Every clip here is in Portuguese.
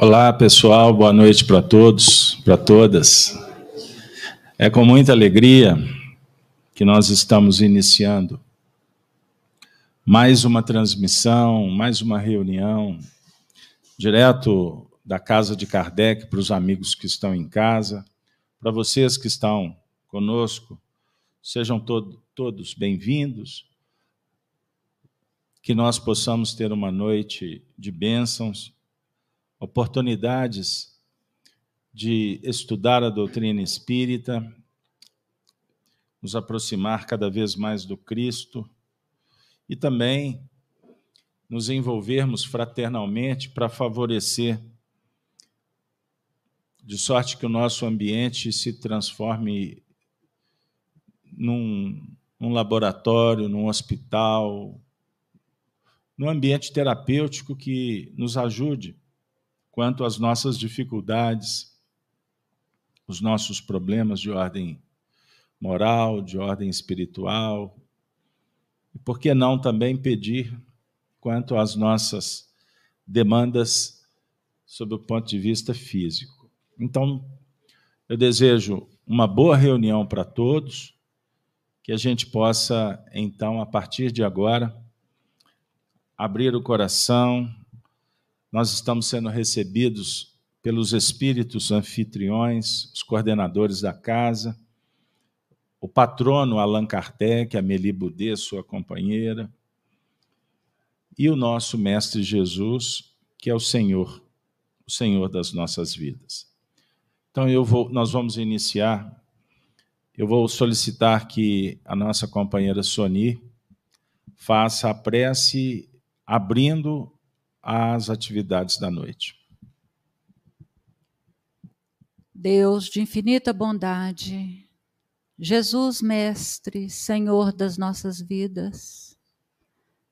Olá, pessoal, boa noite para todos, para todas. É com muita alegria que nós estamos iniciando mais uma transmissão, mais uma reunião, direto da casa de Kardec para os amigos que estão em casa, para vocês que estão conosco, sejam to todos bem-vindos, que nós possamos ter uma noite de bênçãos oportunidades de estudar a doutrina espírita, nos aproximar cada vez mais do Cristo e também nos envolvermos fraternalmente para favorecer, de sorte que o nosso ambiente se transforme num, num laboratório, num hospital, num ambiente terapêutico que nos ajude quanto às nossas dificuldades, os nossos problemas de ordem moral, de ordem espiritual, e por que não também pedir quanto às nossas demandas sob o ponto de vista físico. Então, eu desejo uma boa reunião para todos, que a gente possa, então, a partir de agora, abrir o coração, nós estamos sendo recebidos pelos espíritos anfitriões, os coordenadores da casa, o patrono Allan Kardec, a Meli Boudet, sua companheira, e o nosso Mestre Jesus, que é o Senhor, o Senhor das nossas vidas. Então eu vou, nós vamos iniciar. Eu vou solicitar que a nossa companheira Soni faça a prece abrindo às atividades da noite. Deus de infinita bondade, Jesus Mestre, Senhor das nossas vidas,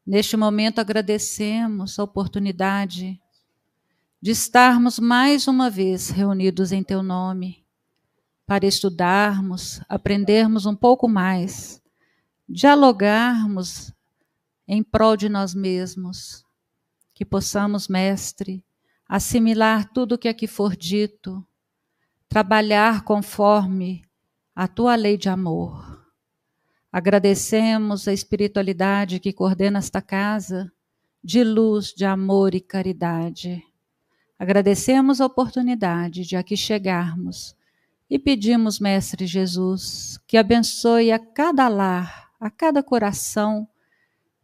neste momento agradecemos a oportunidade de estarmos mais uma vez reunidos em Teu nome, para estudarmos, aprendermos um pouco mais, dialogarmos em prol de nós mesmos que possamos, Mestre, assimilar tudo o que aqui for dito, trabalhar conforme a tua lei de amor. Agradecemos a espiritualidade que coordena esta casa, de luz, de amor e caridade. Agradecemos a oportunidade de aqui chegarmos e pedimos, Mestre Jesus, que abençoe a cada lar, a cada coração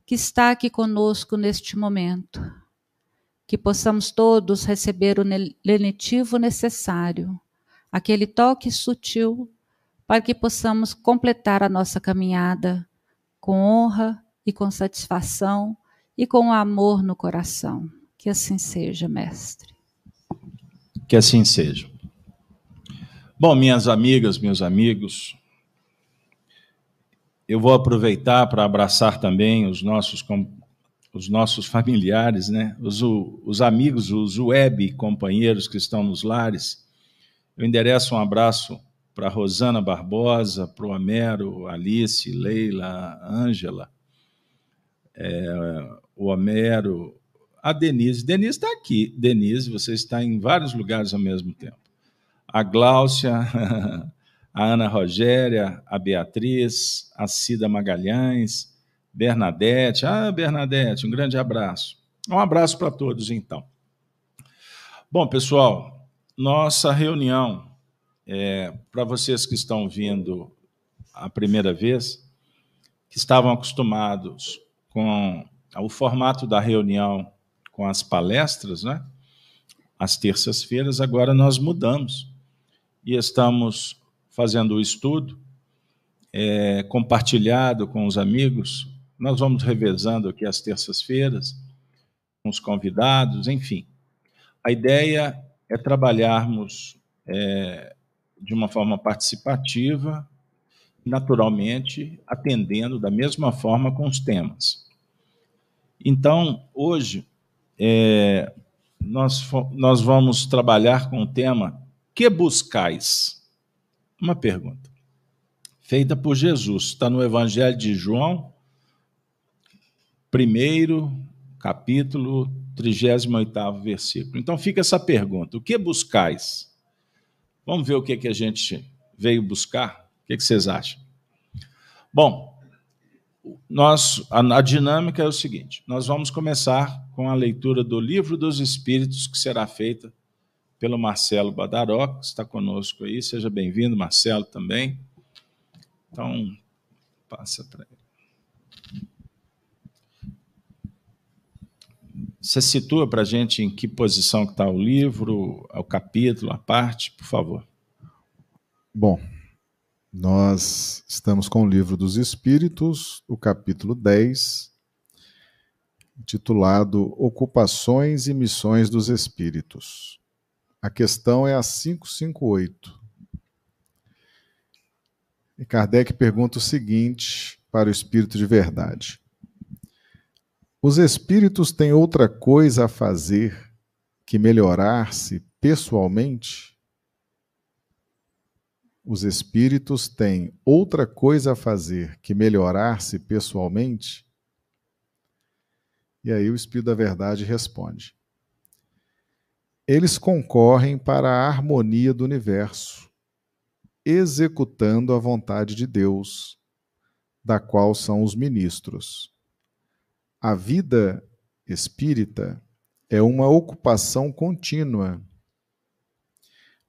que está aqui conosco neste momento que possamos todos receber o lenitivo necessário, aquele toque sutil, para que possamos completar a nossa caminhada com honra e com satisfação e com amor no coração. Que assim seja, Mestre. Que assim seja. Bom, minhas amigas, meus amigos, eu vou aproveitar para abraçar também os nossos os nossos familiares, né? os, os amigos, os web companheiros que estão nos lares. Eu endereço um abraço para Rosana Barbosa, para o Homero, Alice, Leila, Ângela, é, o Homero, a Denise. Denise está aqui. Denise, você está em vários lugares ao mesmo tempo. A Gláucia, a Ana Rogéria, a Beatriz, a Cida Magalhães, Bernadette. Ah, Bernadette, um grande abraço. Um abraço para todos, então. Bom, pessoal, nossa reunião, é, para vocês que estão vindo a primeira vez, que estavam acostumados com o formato da reunião com as palestras, né? Às terças-feiras, agora nós mudamos e estamos fazendo o estudo é, compartilhado com os amigos nós vamos revezando aqui às terças-feiras, com os convidados, enfim. A ideia é trabalharmos é, de uma forma participativa, naturalmente, atendendo da mesma forma com os temas. Então, hoje, é, nós, nós vamos trabalhar com o tema Que buscais? Uma pergunta feita por Jesus, está no Evangelho de João, primeiro capítulo, 38 versículo. Então fica essa pergunta: o que buscais? Vamos ver o que, que a gente veio buscar? O que, que vocês acham? Bom, nós, a, a dinâmica é o seguinte: nós vamos começar com a leitura do Livro dos Espíritos, que será feita pelo Marcelo Badaró, que está conosco aí. Seja bem-vindo, Marcelo, também. Então, passa para ele. Você situa para a gente em que posição está o livro, o capítulo, a parte, por favor. Bom, nós estamos com o livro dos Espíritos, o capítulo 10, titulado Ocupações e Missões dos Espíritos. A questão é a 558. E Kardec pergunta o seguinte para o Espírito de Verdade: os espíritos têm outra coisa a fazer que melhorar-se pessoalmente? Os espíritos têm outra coisa a fazer que melhorar-se pessoalmente? E aí o Espírito da Verdade responde: Eles concorrem para a harmonia do universo, executando a vontade de Deus, da qual são os ministros. A vida espírita é uma ocupação contínua,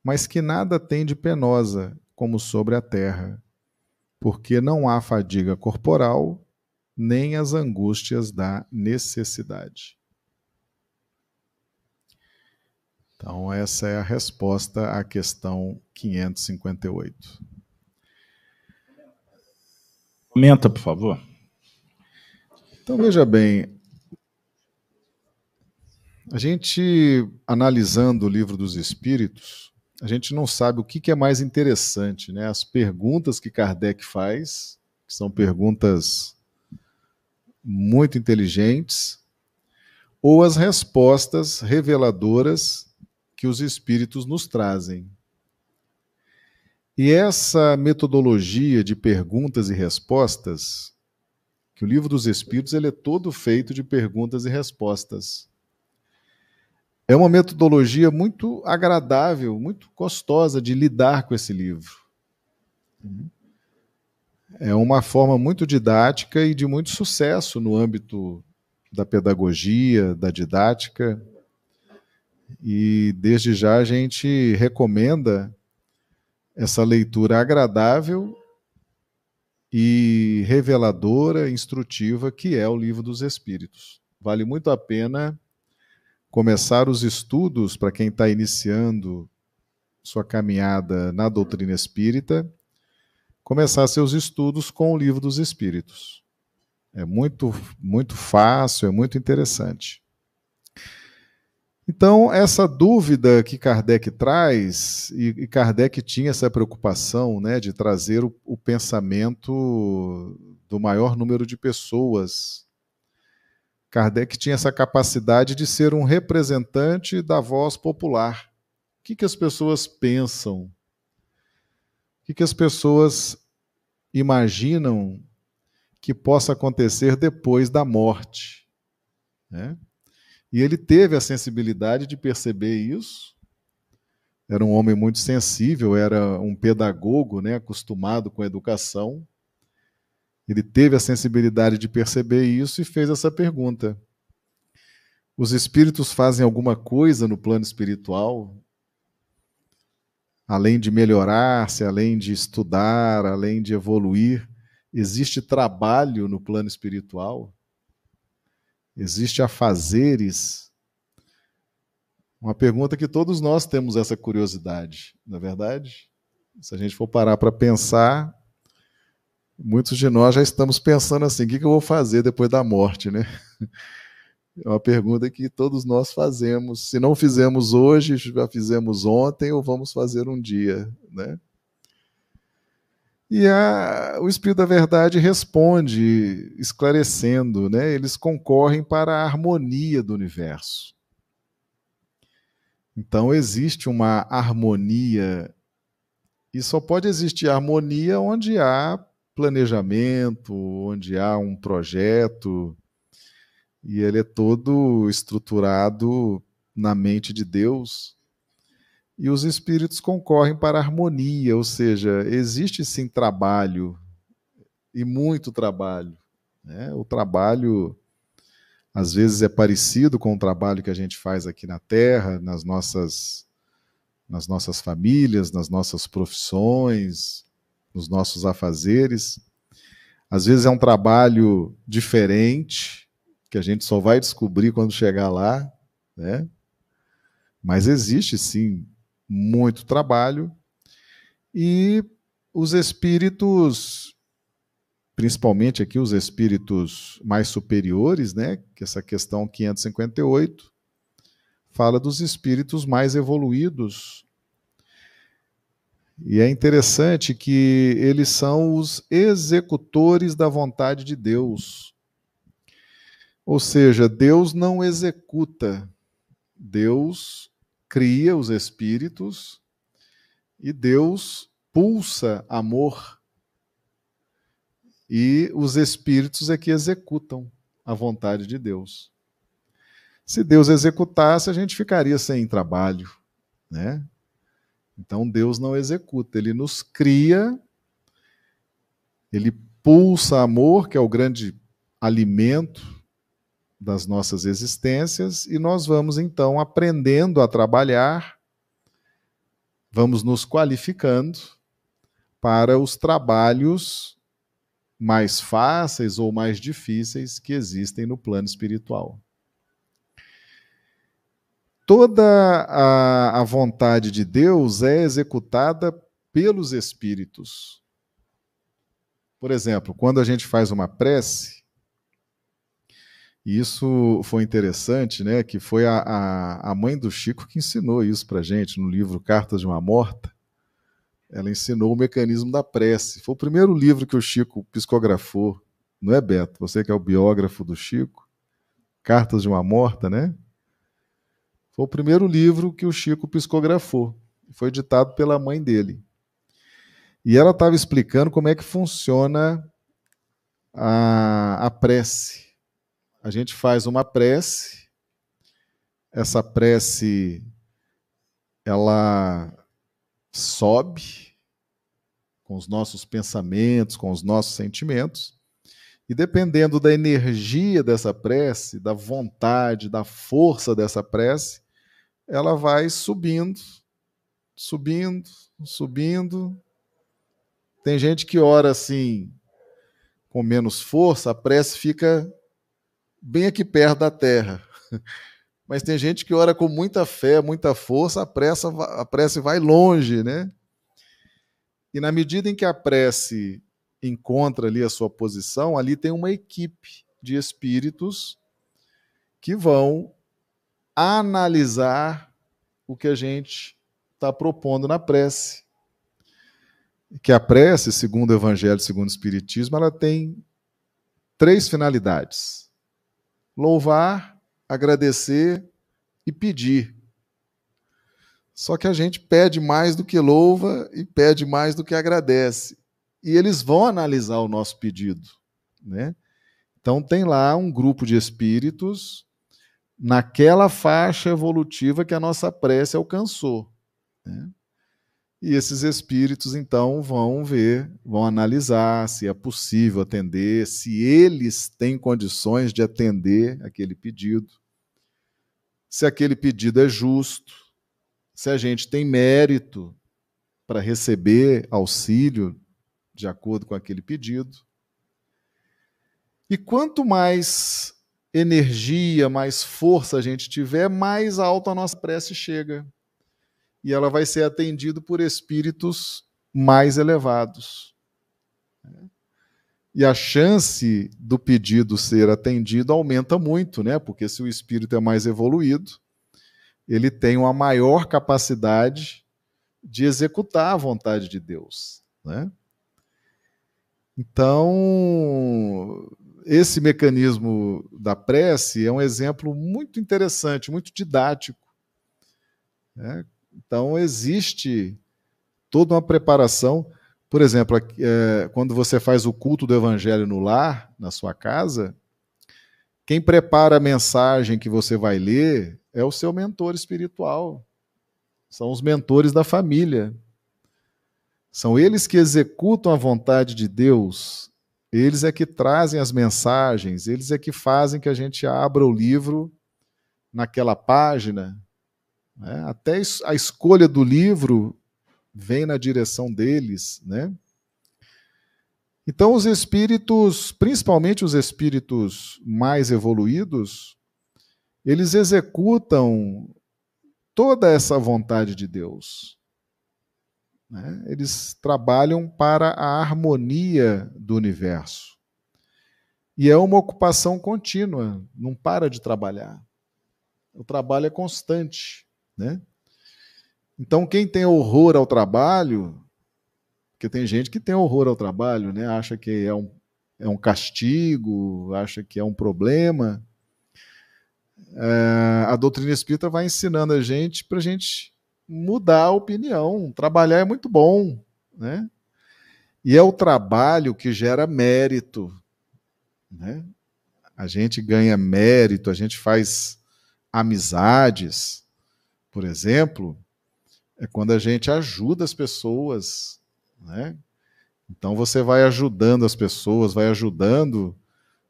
mas que nada tem de penosa, como sobre a terra, porque não há fadiga corporal, nem as angústias da necessidade. Então, essa é a resposta à questão 558. Comenta, por favor. Então veja bem, a gente analisando o livro dos Espíritos, a gente não sabe o que é mais interessante, né? As perguntas que Kardec faz, que são perguntas muito inteligentes, ou as respostas reveladoras que os Espíritos nos trazem. E essa metodologia de perguntas e respostas que o livro dos Espíritos ele é todo feito de perguntas e respostas. É uma metodologia muito agradável, muito gostosa de lidar com esse livro. É uma forma muito didática e de muito sucesso no âmbito da pedagogia, da didática. E desde já a gente recomenda essa leitura agradável e reveladora, instrutiva, que é o Livro dos Espíritos. Vale muito a pena começar os estudos para quem está iniciando sua caminhada na doutrina espírita, começar seus estudos com o Livro dos Espíritos. É muito, muito fácil, é muito interessante. Então, essa dúvida que Kardec traz, e, Kardec tinha essa preocupação né, de trazer o, o pensamento do maior número de pessoas. Kardec tinha essa capacidade de ser um representante da voz popular. O que, que as pessoas pensam? O que, que as pessoas imaginam que possa acontecer depois da morte? Né? E ele teve a sensibilidade de perceber isso. Era um homem muito sensível, era um pedagogo, né, acostumado com a educação. Ele teve a sensibilidade de perceber isso e fez essa pergunta: Os espíritos fazem alguma coisa no plano espiritual? Além de melhorar-se, além de estudar, além de evoluir, existe trabalho no plano espiritual? Existe a fazeres? Uma pergunta que todos nós temos essa curiosidade, na é verdade? Se a gente for parar para pensar, muitos de nós já estamos pensando assim: o que eu vou fazer depois da morte, né? É uma pergunta que todos nós fazemos. Se não fizemos hoje, já fizemos ontem ou vamos fazer um dia, né? E a, o Espírito da Verdade responde, esclarecendo, né? eles concorrem para a harmonia do universo. Então existe uma harmonia, e só pode existir harmonia onde há planejamento, onde há um projeto. e ele é todo estruturado na mente de Deus. E os espíritos concorrem para a harmonia, ou seja, existe sim trabalho, e muito trabalho. Né? O trabalho, às vezes, é parecido com o trabalho que a gente faz aqui na Terra, nas nossas, nas nossas famílias, nas nossas profissões, nos nossos afazeres. Às vezes é um trabalho diferente, que a gente só vai descobrir quando chegar lá, né? Mas existe sim muito trabalho e os espíritos, principalmente aqui os espíritos mais superiores, né? Que essa questão 558 fala dos espíritos mais evoluídos. E é interessante que eles são os executores da vontade de Deus. Ou seja, Deus não executa, Deus cria os espíritos e Deus pulsa amor. E os espíritos é que executam a vontade de Deus. Se Deus executasse, a gente ficaria sem trabalho, né? Então Deus não executa, ele nos cria, ele pulsa amor, que é o grande alimento das nossas existências e nós vamos então aprendendo a trabalhar, vamos nos qualificando para os trabalhos mais fáceis ou mais difíceis que existem no plano espiritual. Toda a, a vontade de Deus é executada pelos espíritos. Por exemplo, quando a gente faz uma prece, e isso foi interessante, né? Que foi a, a, a mãe do Chico que ensinou isso para gente no livro Cartas de uma Morta. Ela ensinou o mecanismo da prece. Foi o primeiro livro que o Chico psicografou, não é, Beto? Você que é o biógrafo do Chico. Cartas de uma Morta, né? Foi o primeiro livro que o Chico psicografou. Foi ditado pela mãe dele. E ela estava explicando como é que funciona a, a prece a gente faz uma prece, essa prece ela sobe com os nossos pensamentos, com os nossos sentimentos, e dependendo da energia dessa prece, da vontade, da força dessa prece, ela vai subindo, subindo, subindo. Tem gente que ora assim com menos força, a prece fica bem aqui perto da terra. Mas tem gente que ora com muita fé, muita força, a, pressa, a prece vai longe, né? E na medida em que a prece encontra ali a sua posição, ali tem uma equipe de espíritos que vão analisar o que a gente está propondo na prece. Que a prece, segundo o Evangelho, segundo o Espiritismo, ela tem três finalidades louvar, agradecer e pedir. Só que a gente pede mais do que louva e pede mais do que agradece. E eles vão analisar o nosso pedido. Né? Então, tem lá um grupo de espíritos naquela faixa evolutiva que a nossa prece alcançou. Né? E esses espíritos, então, vão ver, vão analisar se é possível atender, se eles têm condições de atender aquele pedido, se aquele pedido é justo, se a gente tem mérito para receber auxílio de acordo com aquele pedido. E quanto mais energia, mais força a gente tiver, mais alto a nossa prece chega e ela vai ser atendida por espíritos mais elevados. E a chance do pedido ser atendido aumenta muito, né? Porque se o espírito é mais evoluído, ele tem uma maior capacidade de executar a vontade de Deus, né? Então, esse mecanismo da prece é um exemplo muito interessante, muito didático. Né? Então, existe toda uma preparação. Por exemplo, é, quando você faz o culto do evangelho no lar, na sua casa, Quem prepara a mensagem que você vai ler é o seu mentor espiritual. São os mentores da família. São eles que executam a vontade de Deus. Eles é que trazem as mensagens, eles é que fazem que a gente abra o livro naquela página. Né? Até a escolha do livro vem na direção deles, né? Então, os espíritos, principalmente os espíritos mais evoluídos, eles executam toda essa vontade de Deus. Né? Eles trabalham para a harmonia do universo. E é uma ocupação contínua, não para de trabalhar. O trabalho é constante. Né? Então, quem tem horror ao trabalho, porque tem gente que tem horror ao trabalho, né? acha que é um, é um castigo, acha que é um problema. É, a doutrina espírita vai ensinando a gente para a gente mudar a opinião. Trabalhar é muito bom, né? E é o trabalho que gera mérito, né? A gente ganha mérito, a gente faz amizades, por exemplo, é quando a gente ajuda as pessoas, né? Então você vai ajudando as pessoas, vai ajudando,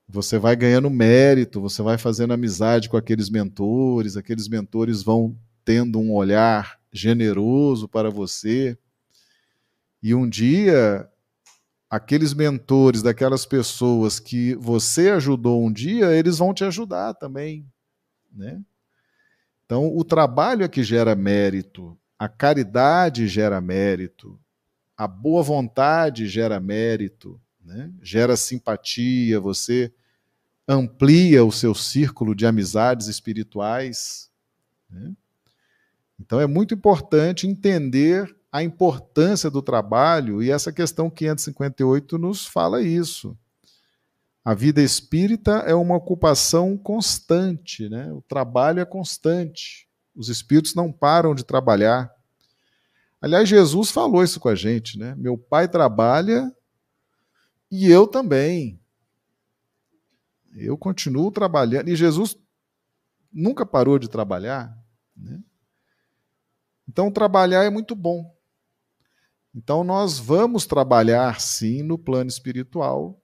você vai ganhando mérito, você vai fazendo amizade com aqueles mentores, aqueles mentores vão tendo um olhar generoso para você. E um dia, aqueles mentores daquelas pessoas que você ajudou um dia, eles vão te ajudar também, né? Então, o trabalho é que gera mérito, a caridade gera mérito, a boa vontade gera mérito, né? gera simpatia, você amplia o seu círculo de amizades espirituais. Né? Então é muito importante entender a importância do trabalho, e essa questão 558 nos fala isso. A vida espírita é uma ocupação constante, né? o trabalho é constante. Os espíritos não param de trabalhar. Aliás, Jesus falou isso com a gente, né? Meu pai trabalha e eu também. Eu continuo trabalhando. E Jesus nunca parou de trabalhar. Né? Então, trabalhar é muito bom. Então, nós vamos trabalhar, sim, no plano espiritual.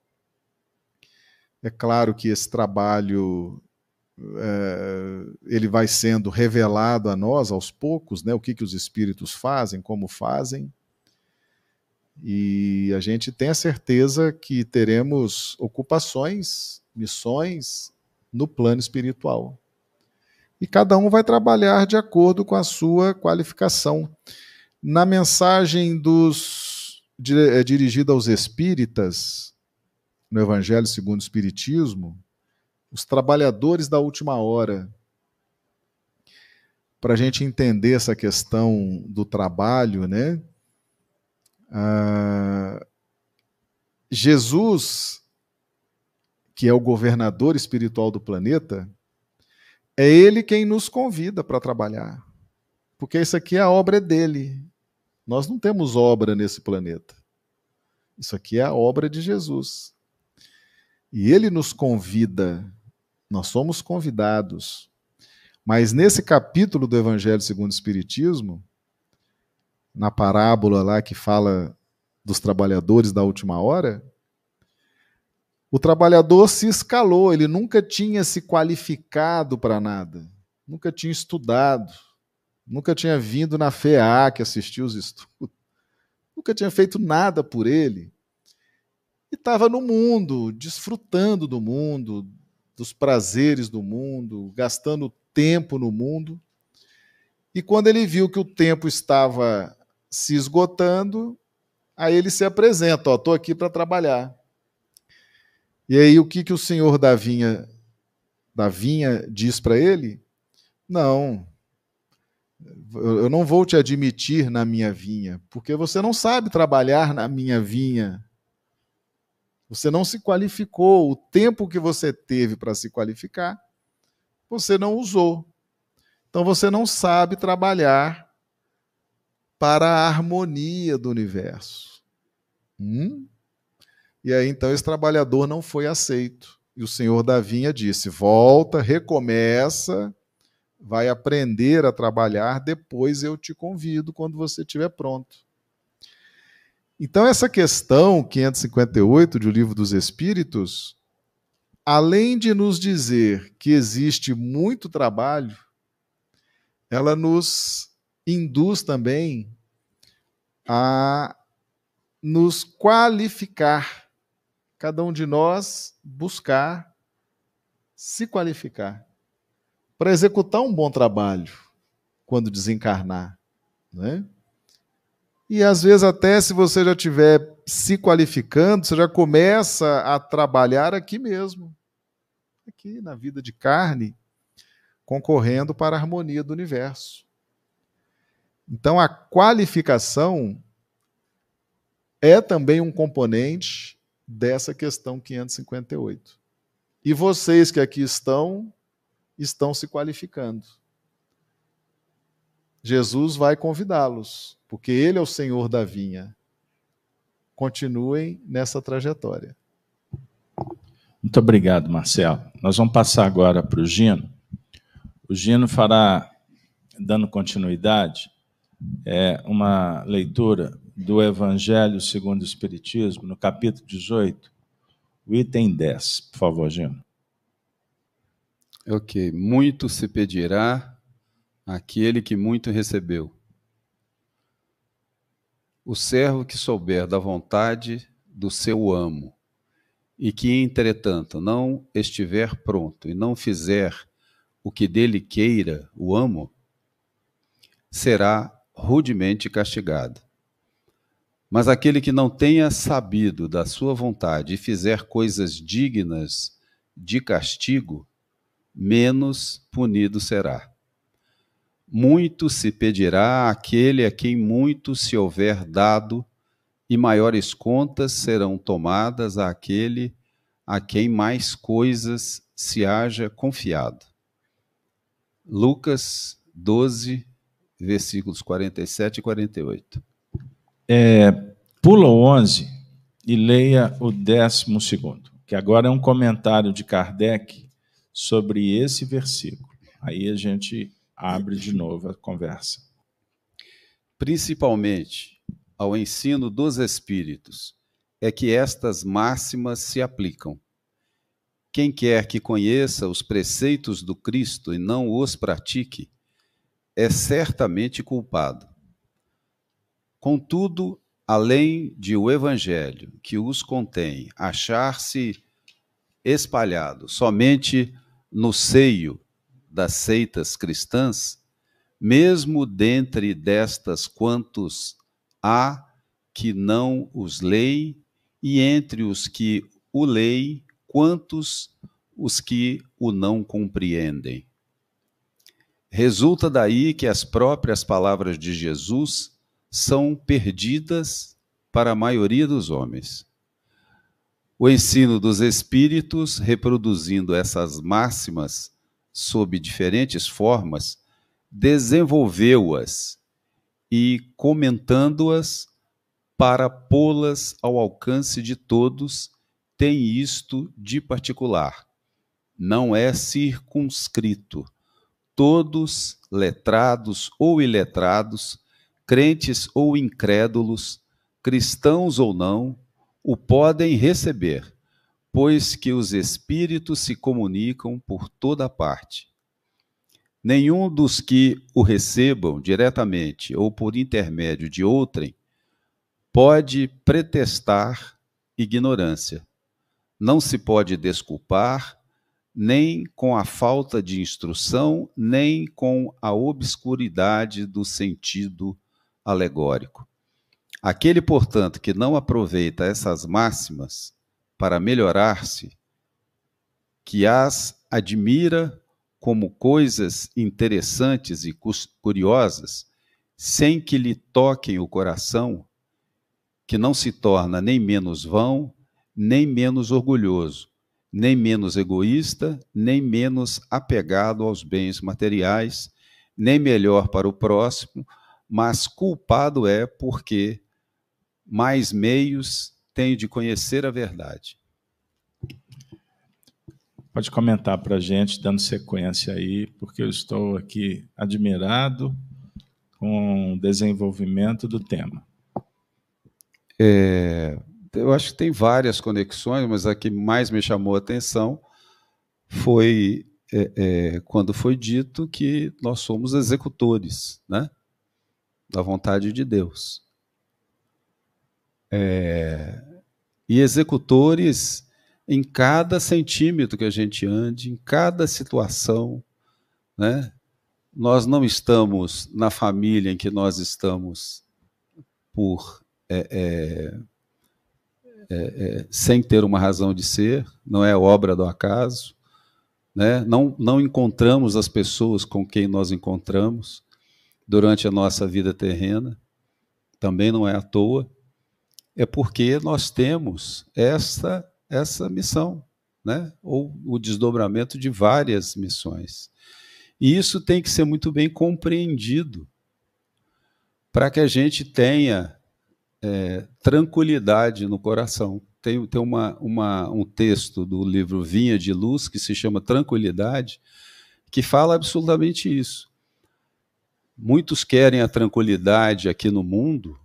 É claro que esse trabalho é, ele vai sendo revelado a nós aos poucos, né, o que, que os espíritos fazem, como fazem. E a gente tem a certeza que teremos ocupações, missões no plano espiritual. E cada um vai trabalhar de acordo com a sua qualificação. Na mensagem dos é, dirigida aos espíritas, no Evangelho segundo o Espiritismo, os trabalhadores da última hora. Para a gente entender essa questão do trabalho, né? Ah, Jesus, que é o governador espiritual do planeta, é ele quem nos convida para trabalhar. Porque isso aqui é a obra dele. Nós não temos obra nesse planeta. Isso aqui é a obra de Jesus. E ele nos convida nós somos convidados. Mas nesse capítulo do Evangelho segundo o Espiritismo, na parábola lá que fala dos trabalhadores da última hora, o trabalhador se escalou, ele nunca tinha se qualificado para nada, nunca tinha estudado, nunca tinha vindo na FEA que assistiu os estudos, nunca tinha feito nada por ele. E estava no mundo, desfrutando do mundo, dos prazeres do mundo, gastando tempo no mundo. E quando ele viu que o tempo estava se esgotando, aí ele se apresenta, ó, estou aqui para trabalhar. E aí o que, que o senhor da vinha, da vinha diz para ele? Não, eu não vou te admitir na minha vinha, porque você não sabe trabalhar na minha vinha. Você não se qualificou. O tempo que você teve para se qualificar, você não usou. Então você não sabe trabalhar para a harmonia do universo. Hum? E aí então esse trabalhador não foi aceito. E o senhor da vinha disse: volta, recomeça, vai aprender a trabalhar, depois eu te convido quando você estiver pronto. Então, essa questão 558 do Livro dos Espíritos, além de nos dizer que existe muito trabalho, ela nos induz também a nos qualificar. Cada um de nós buscar se qualificar para executar um bom trabalho quando desencarnar, né? E às vezes até se você já estiver se qualificando, você já começa a trabalhar aqui mesmo, aqui na vida de carne, concorrendo para a harmonia do universo. Então a qualificação é também um componente dessa questão 558. E vocês que aqui estão, estão se qualificando. Jesus vai convidá-los, porque Ele é o Senhor da vinha. Continuem nessa trajetória. Muito obrigado, Marcelo. Nós vamos passar agora para o Gino. O Gino fará, dando continuidade, é, uma leitura do Evangelho segundo o Espiritismo, no capítulo 18, o item 10. Por favor, Gino. Ok. Muito se pedirá aquele que muito recebeu. O servo que souber da vontade do seu amo, e que, entretanto, não estiver pronto e não fizer o que dele queira o amo, será rudemente castigado. Mas aquele que não tenha sabido da sua vontade e fizer coisas dignas de castigo, menos punido será. Muito se pedirá àquele a quem muito se houver dado, e maiores contas serão tomadas àquele a quem mais coisas se haja confiado. Lucas 12, versículos 47 e 48. É, pula o 11 e leia o 12, que agora é um comentário de Kardec sobre esse versículo. Aí a gente abre de novo a conversa. Principalmente ao ensino dos espíritos é que estas máximas se aplicam. Quem quer que conheça os preceitos do Cristo e não os pratique, é certamente culpado. Contudo, além de o Evangelho que os contém achar-se espalhado somente no seio das seitas cristãs, mesmo dentre destas quantos há que não os leem, e entre os que o leem, quantos os que o não compreendem. Resulta daí que as próprias palavras de Jesus são perdidas para a maioria dos homens. O ensino dos espíritos, reproduzindo essas máximas sob diferentes formas, desenvolveu-as e, comentando-as para pô-las ao alcance de todos, tem isto de particular. Não é circunscrito todos, letrados ou iletrados, crentes ou incrédulos, cristãos ou não, o podem receber, pois que os espíritos se comunicam por toda parte. Nenhum dos que o recebam diretamente ou por intermédio de outrem pode pretestar ignorância. Não se pode desculpar nem com a falta de instrução, nem com a obscuridade do sentido alegórico. Aquele, portanto, que não aproveita essas máximas para melhorar-se, que as admira como coisas interessantes e curiosas, sem que lhe toquem o coração, que não se torna nem menos vão, nem menos orgulhoso, nem menos egoísta, nem menos apegado aos bens materiais, nem melhor para o próximo, mas culpado é porque mais meios tem de conhecer a verdade. Pode comentar para a gente, dando sequência aí, porque eu estou aqui admirado com o desenvolvimento do tema. É, eu acho que tem várias conexões, mas a que mais me chamou a atenção foi é, é, quando foi dito que nós somos executores né, da vontade de Deus. É, e executores em cada centímetro que a gente ande, em cada situação, né? Nós não estamos na família em que nós estamos por é, é, é, é, sem ter uma razão de ser, não é obra do acaso, né? não, não encontramos as pessoas com quem nós encontramos durante a nossa vida terrena, também não é à toa, é porque nós temos essa, essa missão, né? ou o desdobramento de várias missões. E isso tem que ser muito bem compreendido para que a gente tenha é, tranquilidade no coração. Tem, tem uma, uma, um texto do livro Vinha de Luz que se chama Tranquilidade, que fala absolutamente isso. Muitos querem a tranquilidade aqui no mundo,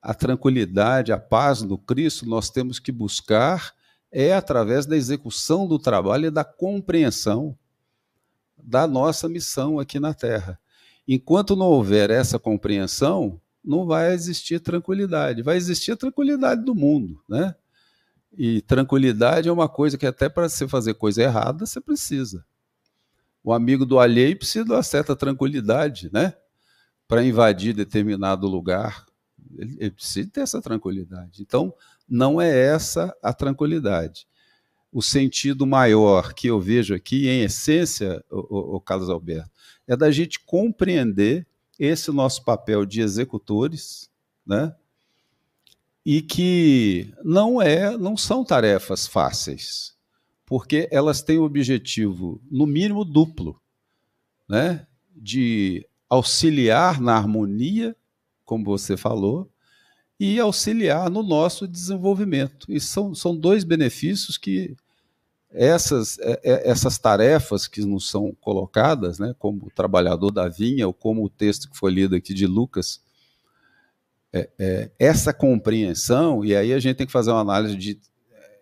a tranquilidade, a paz no Cristo, nós temos que buscar é através da execução do trabalho e da compreensão da nossa missão aqui na Terra. Enquanto não houver essa compreensão, não vai existir tranquilidade. Vai existir a tranquilidade do mundo, né? E tranquilidade é uma coisa que até para você fazer coisa errada, você precisa. O amigo do alheio precisa de uma certa tranquilidade, né? Para invadir determinado lugar. Ele, ele precisa ter essa tranquilidade. Então, não é essa a tranquilidade o sentido maior que eu vejo aqui, em essência, o, o, Carlos Alberto, é da gente compreender esse nosso papel de executores, né? E que não é, não são tarefas fáceis, porque elas têm o objetivo, no mínimo duplo, né? De auxiliar na harmonia, como você falou, e auxiliar no nosso desenvolvimento. E são, são dois benefícios que essas, é, é, essas tarefas que nos são colocadas, né, como o trabalhador da vinha, ou como o texto que foi lido aqui de Lucas, é, é, essa compreensão, e aí a gente tem que fazer uma análise de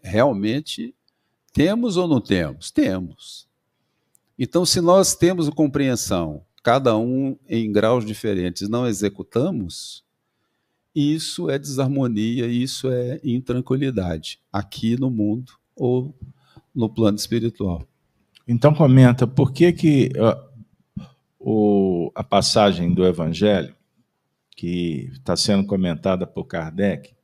realmente temos ou não temos? Temos. Então, se nós temos compreensão, cada um em graus diferentes, não executamos, isso é desarmonia, isso é intranquilidade, aqui no mundo ou no plano espiritual. Então comenta por que que uh, o, a passagem do Evangelho que está sendo comentada por Kardec,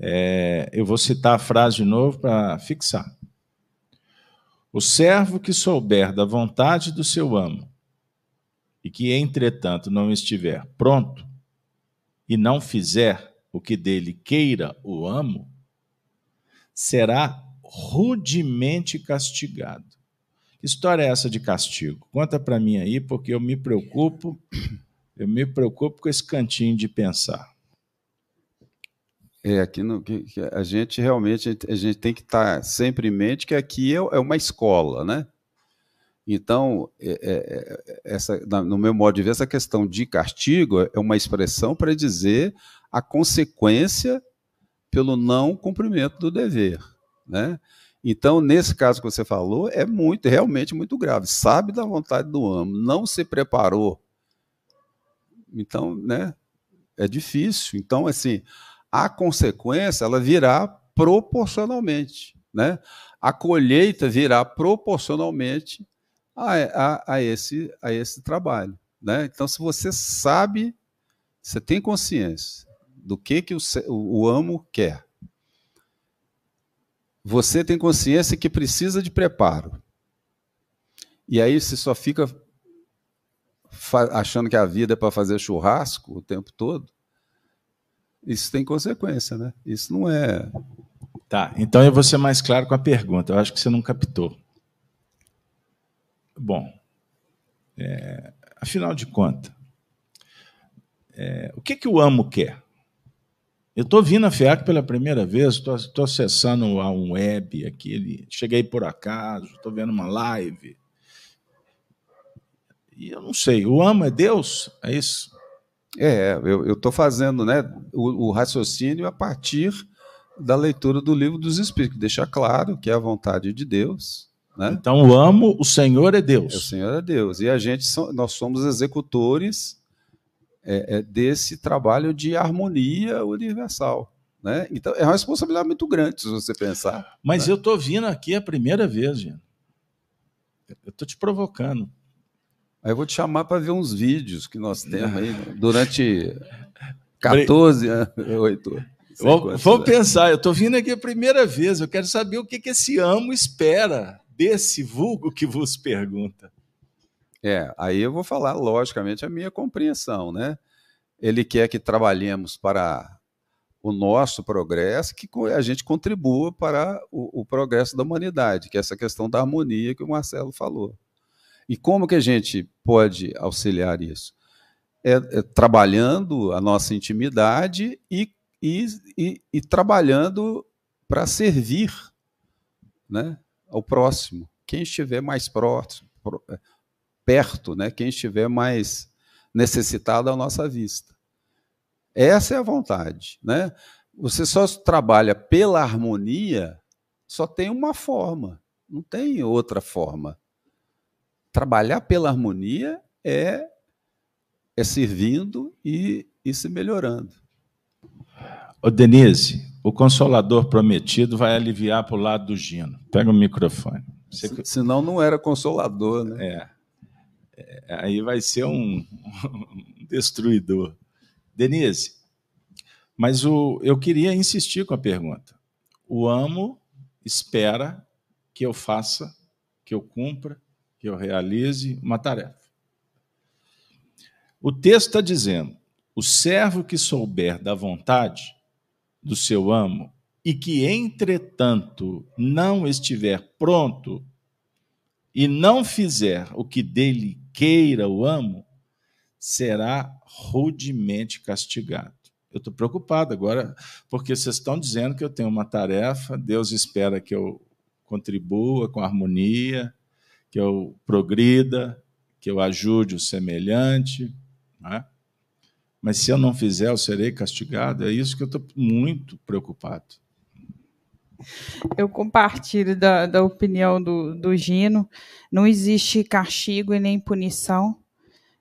é, eu vou citar a frase de novo para fixar. O servo que souber da vontade do seu amo e que, entretanto, não estiver pronto e não fizer o que dele queira o amo, será rudemente castigado. Que história é essa de castigo? Conta para mim aí, porque eu me preocupo, eu me preocupo com esse cantinho de pensar. É, aqui no, a gente realmente a gente tem que estar tá sempre em mente que aqui é, é uma escola, né? Então, é, é, é essa, no meu modo de ver, essa questão de castigo é uma expressão para dizer a consequência pelo não cumprimento do dever. Né? Então, nesse caso que você falou, é muito, realmente muito grave. Sabe da vontade do amo, não se preparou. Então, né, é difícil. Então, assim, a consequência ela virá proporcionalmente, né? A colheita virá proporcionalmente a, a, a, esse, a esse trabalho, né? Então, se você sabe, você tem consciência do que, que o, o amo quer, você tem consciência que precisa de preparo. E aí você só fica achando que a vida é para fazer churrasco o tempo todo. Isso tem consequência, né? Isso não é. Tá, então eu vou ser mais claro com a pergunta. Eu acho que você não captou. Bom, é, afinal de contas, é, o que, que o amo quer? Eu estou vindo a FEAC pela primeira vez, estou acessando a um web aqui, cheguei por acaso, estou vendo uma live. E eu não sei, o amo é Deus? É isso? É, eu estou fazendo né, o, o, raciocínio a partir da leitura do livro dos Espíritos, deixa claro que é a vontade de Deus. Né? Então, o amo, o Senhor é Deus. O Senhor é Deus. E a gente, nós somos executores é, é, desse trabalho de harmonia universal. Né? Então, é uma responsabilidade muito grande, se você pensar. Mas né? eu estou vindo aqui a primeira vez, gente. Eu estou te provocando. Aí eu vou te chamar para ver uns vídeos que nós temos aí durante 14 anos. Vamos pensar, eu estou vindo aqui a primeira vez, eu quero saber o que, que esse amo espera desse vulgo que vos pergunta. É, aí eu vou falar, logicamente, a minha compreensão, né? Ele quer que trabalhemos para o nosso progresso, que a gente contribua para o, o progresso da humanidade, que é essa questão da harmonia que o Marcelo falou. E como que a gente pode auxiliar isso? É, é trabalhando a nossa intimidade e, e, e, e trabalhando para servir né, ao próximo. Quem estiver mais próximo, é, perto, né, quem estiver mais necessitado à nossa vista. Essa é a vontade. Né? Você só trabalha pela harmonia, só tem uma forma, não tem outra forma trabalhar pela harmonia é, é servindo e, e se melhorando. Denise, o Consolador Prometido vai aliviar para o lado do Gino. Pega o microfone. Você... Se, senão não era Consolador, né? É. é aí vai ser um, um destruidor. Denise, mas o, eu queria insistir com a pergunta. O amo espera que eu faça, que eu cumpra, que eu realize uma tarefa. O texto está dizendo: o servo que souber da vontade do seu amo e que, entretanto, não estiver pronto e não fizer o que dele queira o amo, será rudemente castigado. Eu estou preocupado agora, porque vocês estão dizendo que eu tenho uma tarefa, Deus espera que eu contribua com harmonia, que eu progrida, que eu ajude o semelhante. Né? Mas se eu não fizer, eu serei castigado. É isso que eu estou muito preocupado. Eu compartilho da, da opinião do, do Gino. Não existe castigo e nem punição.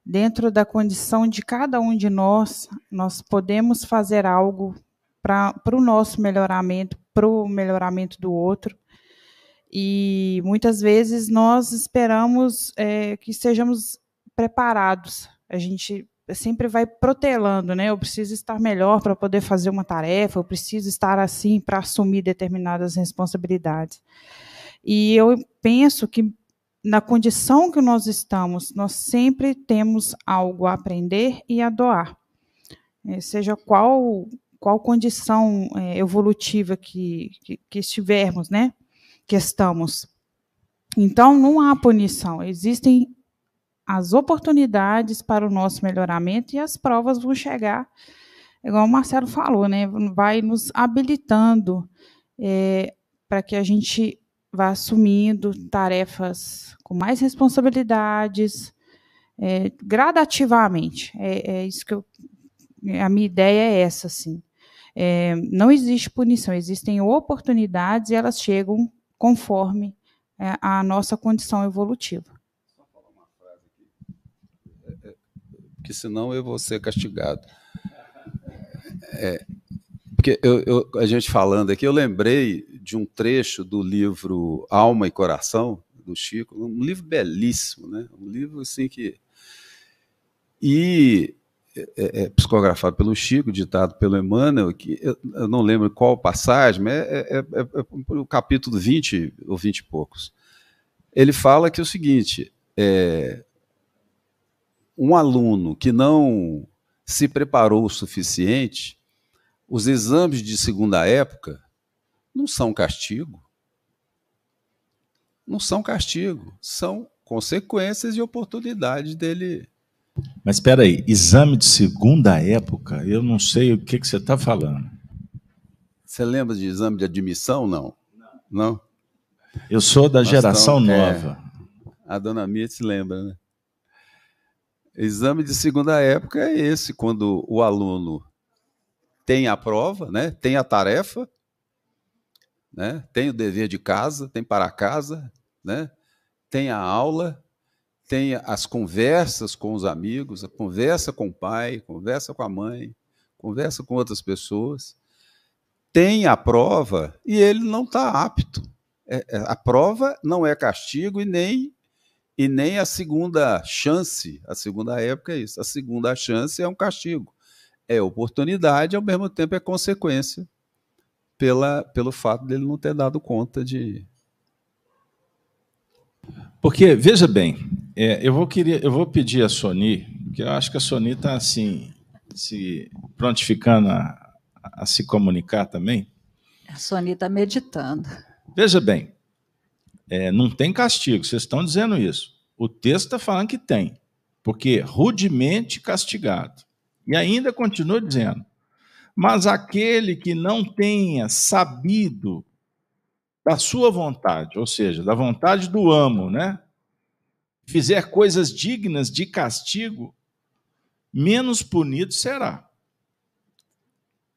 Dentro da condição de cada um de nós, nós podemos fazer algo para o nosso melhoramento, para o melhoramento do outro. E muitas vezes nós esperamos é, que estejamos preparados. A gente sempre vai protelando, né? Eu preciso estar melhor para poder fazer uma tarefa, eu preciso estar assim para assumir determinadas responsabilidades. E eu penso que na condição que nós estamos, nós sempre temos algo a aprender e a doar. É, seja qual qual condição é, evolutiva que, que, que estivermos, né? que estamos. Então, não há punição, existem as oportunidades para o nosso melhoramento e as provas vão chegar, igual o Marcelo falou, né? Vai nos habilitando é, para que a gente vá assumindo tarefas com mais responsabilidades, é, gradativamente. É, é, isso que eu, a minha ideia é essa, assim. É, não existe punição, existem oportunidades e elas chegam conforme é, a nossa condição evolutiva. Só falar uma frase aqui, é, é, porque senão eu vou ser castigado. É, porque eu, eu, a gente falando aqui, eu lembrei de um trecho do livro Alma e Coração, do Chico, um livro belíssimo, né? um livro assim que. E é, é, é, psicografado pelo Chico, ditado pelo Emmanuel, que eu, eu não lembro qual passagem, mas é, é, é, é, o capítulo 20 ou 20 e poucos. Ele fala que é o seguinte: um aluno que não se preparou o suficiente, os exames de segunda época não são castigo. Não são castigo, são consequências e oportunidades dele mas espera aí, exame de segunda época, eu não sei o que, que você está falando. Você lembra de exame de admissão? Não. Não? Eu sou da geração então, nova. É, a dona Mia se lembra, né? Exame de segunda época é esse, quando o aluno tem a prova, né? tem a tarefa, né? tem o dever de casa, tem para casa, né? tem a aula, tem as conversas com os amigos, a conversa com o pai, conversa com a mãe, conversa com outras pessoas, tem a prova e ele não está apto. É, é, a prova não é castigo e nem e nem a segunda chance. A segunda época é isso. A segunda chance é um castigo. É oportunidade, ao mesmo tempo é consequência pela, pelo fato dele não ter dado conta de. Porque, veja bem, é, eu, vou querer, eu vou pedir a Sony, que eu acho que a Sony está assim, se prontificando a, a se comunicar também. A Sony está meditando. Veja bem, é, não tem castigo, vocês estão dizendo isso. O texto está falando que tem, porque rudemente castigado. E ainda continua dizendo: mas aquele que não tenha sabido da sua vontade, ou seja, da vontade do amo, né? Fizer coisas dignas de castigo, menos punido será.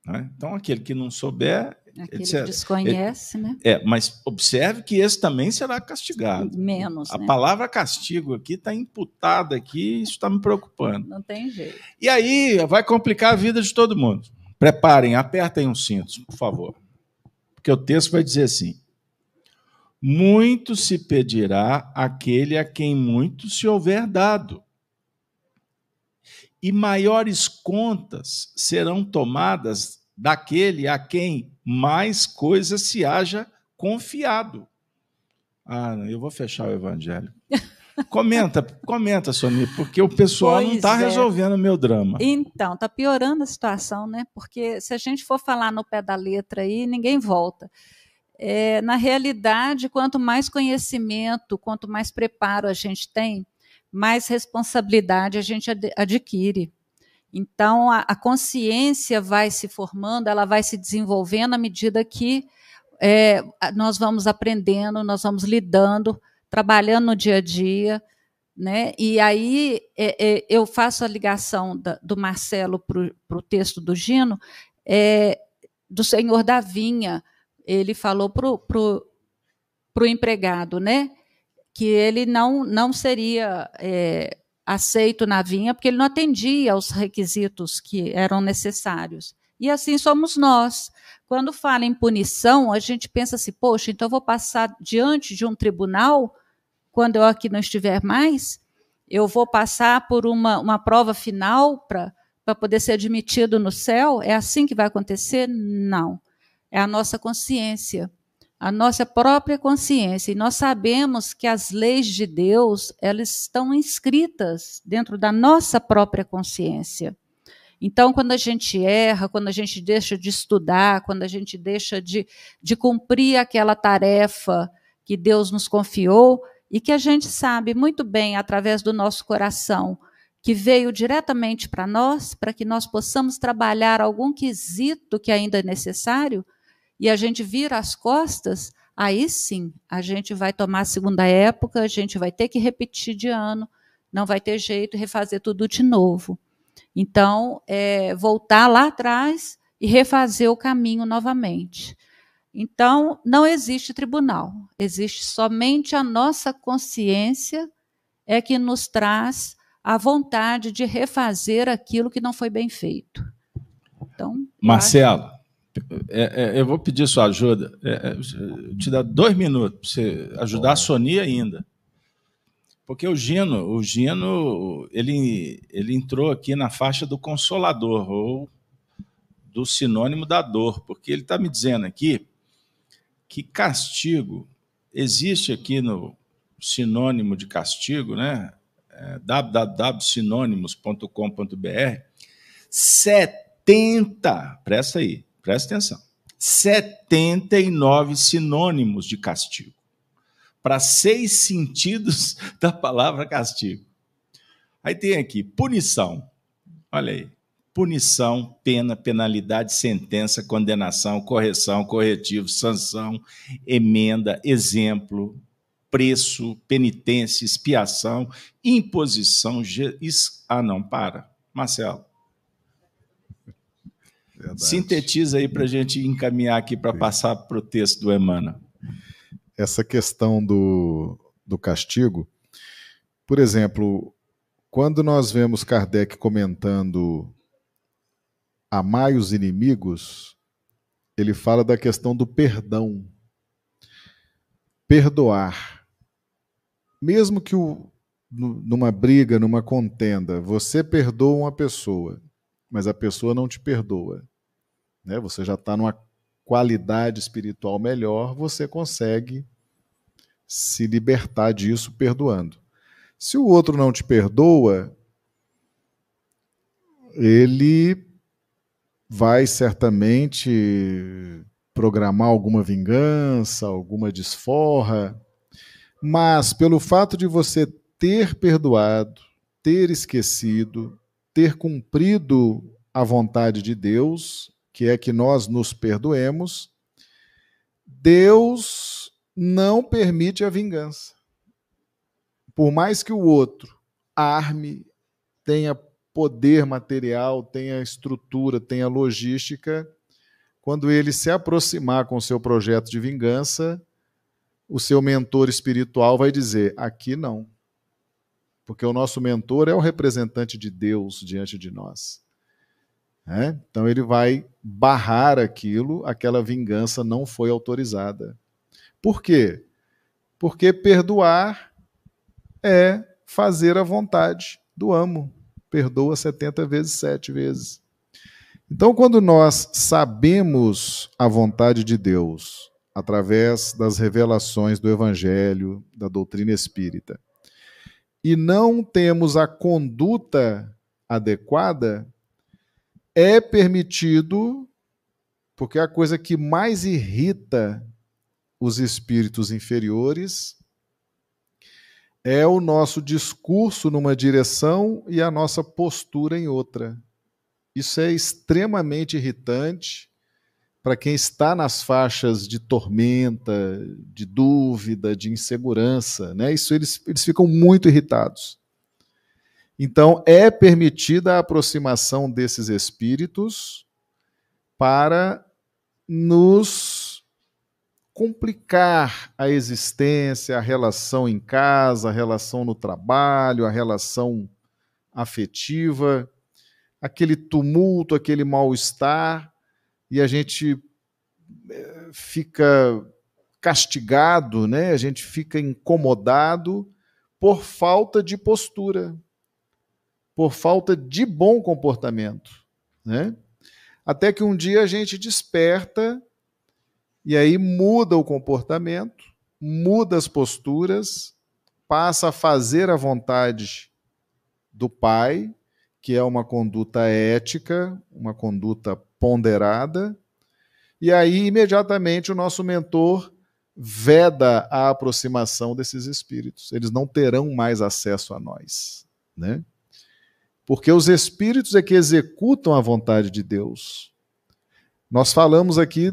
Né? Então, aquele que não souber, Aquele etc. desconhece, ele, né? É, mas observe que esse também será castigado. Menos. A né? palavra castigo aqui está imputada aqui, isso está me preocupando. Não tem jeito. E aí vai complicar a vida de todo mundo. Preparem, apertem os cintos, por favor. Porque o texto vai dizer assim: muito se pedirá aquele a quem muito se houver dado. E maiores contas serão tomadas daquele a quem mais coisas se haja confiado. Ah, eu vou fechar o evangelho. Comenta, comenta, Sony, porque o pessoal pois não está é. resolvendo o meu drama. Então, está piorando a situação, né? Porque se a gente for falar no pé da letra aí, ninguém volta. É, na realidade, quanto mais conhecimento, quanto mais preparo a gente tem, mais responsabilidade a gente ad adquire. Então, a, a, consciência vai se formando, ela vai se desenvolvendo à medida que é, nós vamos aprendendo, nós vamos lidando, trabalhando no dia a dia. Né? E aí é, é, eu faço a ligação da, do Marcelo para o texto do Gino, é, do Senhor da Vinha. Ele falou para o empregado né, que ele não, não seria é, aceito na vinha, porque ele não atendia aos requisitos que eram necessários. E assim somos nós. Quando fala em punição, a gente pensa assim, poxa, então eu vou passar diante de um tribunal quando eu aqui não estiver mais? Eu vou passar por uma, uma prova final para poder ser admitido no céu? É assim que vai acontecer? Não. É a nossa consciência a nossa própria consciência. E nós sabemos que as leis de Deus, elas estão inscritas dentro da nossa própria consciência. Então, quando a gente erra, quando a gente deixa de estudar, quando a gente deixa de, de cumprir aquela tarefa que Deus nos confiou e que a gente sabe muito bem através do nosso coração que veio diretamente para nós, para que nós possamos trabalhar algum quesito que ainda é necessário, e a gente vira as costas, aí sim a gente vai tomar a segunda época, a gente vai ter que repetir de ano, não vai ter jeito refazer tudo de novo. Então, é, voltar lá atrás e refazer o caminho novamente. Então, não existe tribunal, existe somente a nossa consciência é que nos traz a vontade de refazer aquilo que não foi bem feito. Então, Marcelo, é, é, eu vou pedir sua ajuda. É, é te dar dois minutos para você ajudar a Sony ainda. Porque o Gino, o Gino, ele, ele entrou aqui na faixa do consolador, ou do sinônimo da dor, porque ele está me dizendo aqui que castigo existe aqui no sinônimo de castigo, né? É, www.sinônimos.com.br 70, presta aí, Presta atenção. 79 sinônimos de castigo. Para seis sentidos da palavra castigo. Aí tem aqui punição. Olha aí. punição, pena, penalidade, sentença, condenação, correção, corretivo, sanção, emenda, exemplo, preço, penitência, expiação, imposição. Ah, não, para. Marcelo. Verdade. Sintetiza aí para a gente encaminhar aqui para passar para o texto do Emmanuel. Essa questão do, do castigo, por exemplo, quando nós vemos Kardec comentando amai os inimigos, ele fala da questão do perdão. Perdoar. Mesmo que o, numa briga, numa contenda, você perdoa uma pessoa, mas a pessoa não te perdoa. Né? Você já está numa qualidade espiritual melhor, você consegue se libertar disso perdoando. Se o outro não te perdoa, ele vai certamente programar alguma vingança, alguma desforra, mas pelo fato de você ter perdoado, ter esquecido, ter cumprido a vontade de Deus, que é que nós nos perdoemos, Deus não permite a vingança. Por mais que o outro arme, tenha poder material, tenha estrutura, tenha logística, quando ele se aproximar com o seu projeto de vingança, o seu mentor espiritual vai dizer: aqui não. Porque o nosso mentor é o representante de Deus diante de nós. É? Então ele vai barrar aquilo, aquela vingança não foi autorizada. Por quê? Porque perdoar é fazer a vontade do amo perdoa 70 vezes, 7 vezes. Então, quando nós sabemos a vontade de Deus através das revelações do Evangelho, da doutrina espírita, e não temos a conduta adequada, é permitido, porque a coisa que mais irrita os espíritos inferiores é o nosso discurso numa direção e a nossa postura em outra. Isso é extremamente irritante para quem está nas faixas de tormenta, de dúvida, de insegurança. Né? Isso eles, eles ficam muito irritados. Então, é permitida a aproximação desses espíritos para nos complicar a existência, a relação em casa, a relação no trabalho, a relação afetiva, aquele tumulto, aquele mal-estar, e a gente eh, fica castigado, né? a gente fica incomodado por falta de postura, por falta de bom comportamento. Né? Até que um dia a gente desperta e aí muda o comportamento, muda as posturas, passa a fazer a vontade do pai, que é uma conduta ética, uma conduta ponderada, e aí imediatamente o nosso mentor veda a aproximação desses espíritos. Eles não terão mais acesso a nós, né? Porque os espíritos é que executam a vontade de Deus. Nós falamos aqui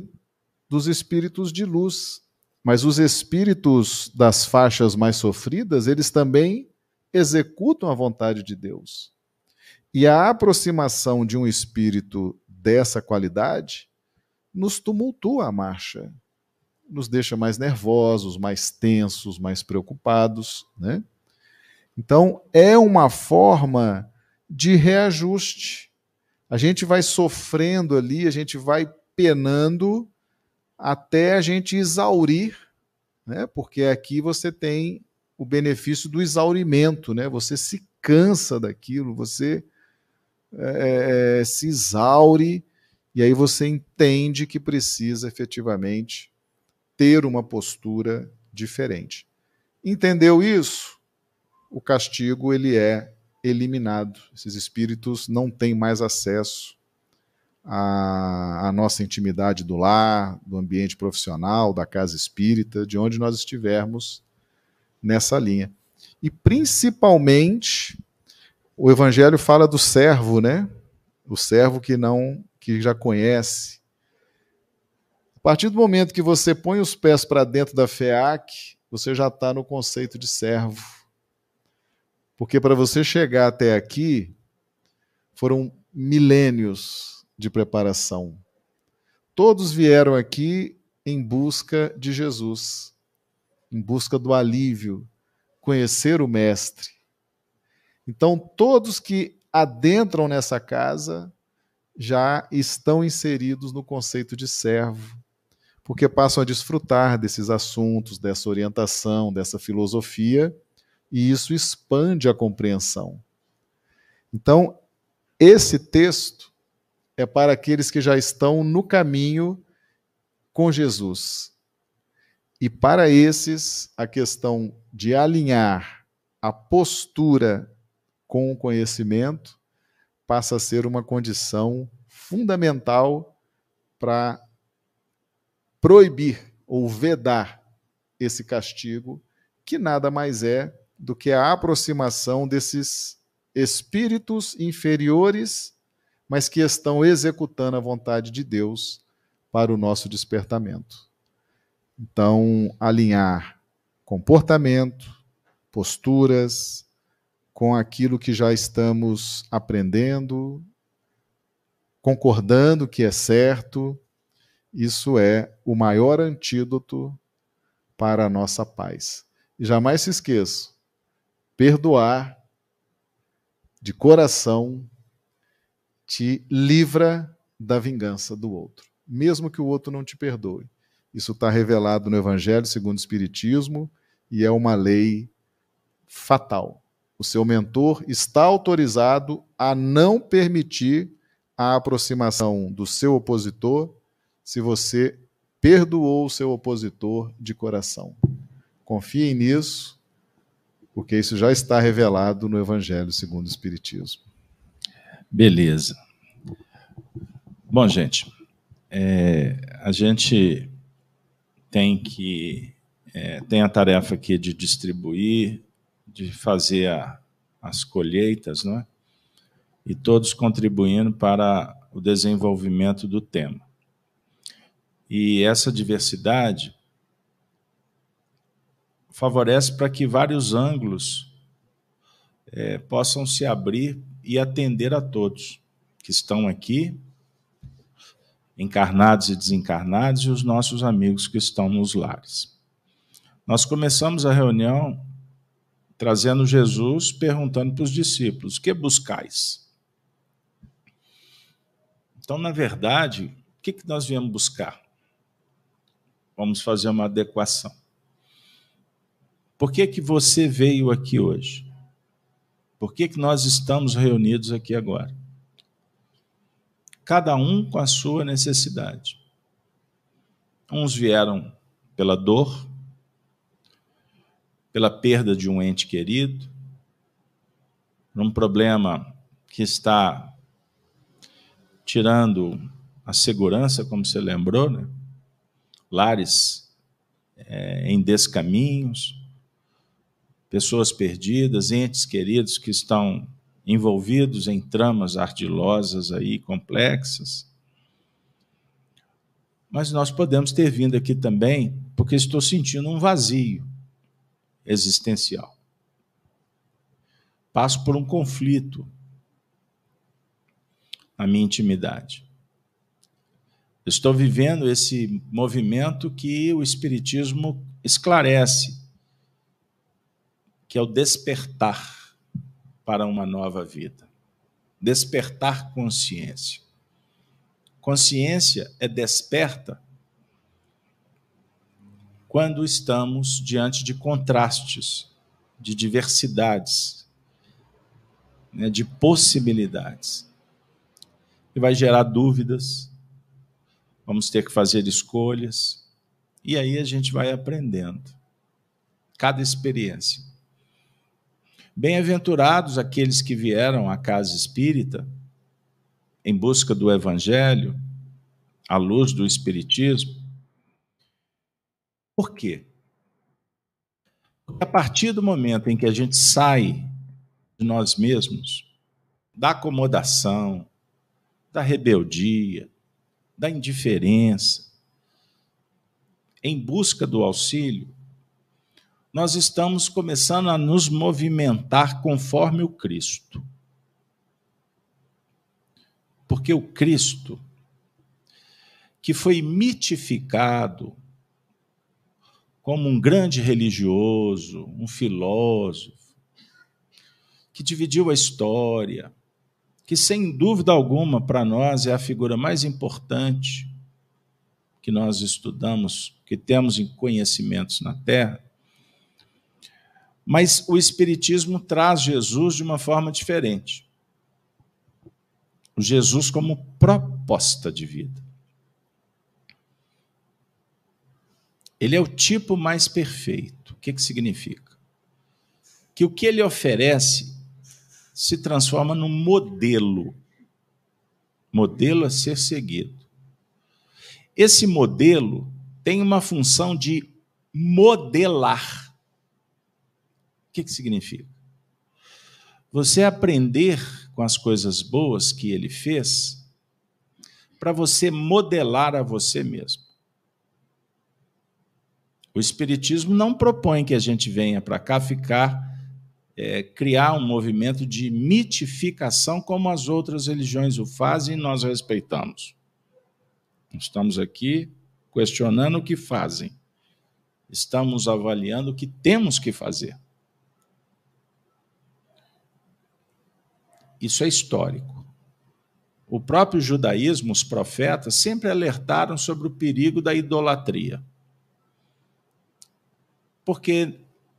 dos espíritos de luz. Mas os espíritos das faixas mais sofridas, eles também executam a vontade de Deus. E a aproximação de um espírito dessa qualidade nos tumultua a marcha, nos deixa mais nervosos, mais tensos, mais preocupados, né? Então, é uma forma de reajuste. A gente vai sofrendo ali, a gente vai penando até a gente exaurir, né? porque aqui você tem o benefício do exaurimento, né? você se cansa daquilo, você é, é, se exaure, e aí você entende que precisa efetivamente ter uma postura diferente. Entendeu isso? O castigo ele é eliminado. Esses espíritos não têm mais acesso a, a, nossa intimidade do lar, do ambiente profissional, da casa espírita, de onde nós estivermos nessa linha. E principalmente, o Evangelho fala do servo, né? o servo que não que já conhece. A partir do momento que você põe os pés para dentro da FEAC, você já está no conceito de servo. Porque para você chegar até aqui, foram milênios de preparação. Todos vieram aqui em busca de Jesus, em busca do alívio, conhecer o Mestre. Então, todos que adentram nessa casa já estão inseridos no conceito de servo, porque passam a desfrutar desses assuntos, dessa orientação, dessa filosofia, e isso expande a compreensão. Então, esse texto é para aqueles que já estão no caminho com Jesus. E para esses, a questão de alinhar a postura com o conhecimento passa a ser uma condição fundamental para proibir ou vedar esse castigo, que nada mais é do que a aproximação desses espíritos inferiores, mas que estão executando a vontade de Deus para o nosso despertamento. Então, alinhar comportamento, posturas, com aquilo que já estamos aprendendo, concordando que é certo, isso é o maior antídoto para a nossa paz. E jamais se esqueça, perdoar de coração te livra da vingança do outro, mesmo que o outro não te perdoe. Isso está revelado no Evangelho segundo o Espiritismo e é uma lei fatal. O seu mentor está autorizado a não permitir a aproximação do seu opositor se você perdoou o seu opositor de coração. Confiem nisso, porque isso já está revelado no Evangelho segundo o Espiritismo. Beleza. Bom, gente, é, a gente tem que é, tem a tarefa aqui de distribuir de fazer a, as colheitas, não é? e todos contribuindo para o desenvolvimento do tema. E essa diversidade favorece para que vários ângulos é, possam se abrir e atender a todos que estão aqui, encarnados e desencarnados, e os nossos amigos que estão nos lares. Nós começamos a reunião trazendo Jesus, perguntando para os discípulos: que buscais? Então, na verdade, o que, que nós viemos buscar? Vamos fazer uma adequação. Por que, que você veio aqui hoje? Por que, que nós estamos reunidos aqui agora? Cada um com a sua necessidade. Uns vieram pela dor, pela perda de um ente querido, num problema que está tirando a segurança, como você lembrou, né? lares é, em descaminhos, pessoas perdidas, entes queridos que estão envolvidos em tramas ardilosas aí complexas. Mas nós podemos ter vindo aqui também porque estou sentindo um vazio existencial. Passo por um conflito na minha intimidade. Estou vivendo esse movimento que o Espiritismo esclarece, que é o despertar para uma nova vida. Despertar consciência. Consciência é desperta quando estamos diante de contrastes, de diversidades, né, de possibilidades. E vai gerar dúvidas, vamos ter que fazer escolhas, e aí a gente vai aprendendo. Cada experiência. Bem-aventurados aqueles que vieram à casa espírita em busca do Evangelho, à luz do Espiritismo, por quê? Porque a partir do momento em que a gente sai de nós mesmos, da acomodação, da rebeldia, da indiferença, em busca do auxílio, nós estamos começando a nos movimentar conforme o Cristo. Porque o Cristo, que foi mitificado como um grande religioso, um filósofo, que dividiu a história, que sem dúvida alguma para nós é a figura mais importante que nós estudamos, que temos em conhecimentos na Terra, mas o Espiritismo traz Jesus de uma forma diferente. O Jesus como proposta de vida. Ele é o tipo mais perfeito. O que, que significa? Que o que ele oferece se transforma num modelo. Modelo a ser seguido. Esse modelo tem uma função de modelar que, que significa? Você aprender com as coisas boas que ele fez para você modelar a você mesmo. O Espiritismo não propõe que a gente venha para cá ficar, é, criar um movimento de mitificação como as outras religiões o fazem e nós respeitamos. Estamos aqui questionando o que fazem. Estamos avaliando o que temos que fazer. Isso é histórico. O próprio judaísmo, os profetas, sempre alertaram sobre o perigo da idolatria. Porque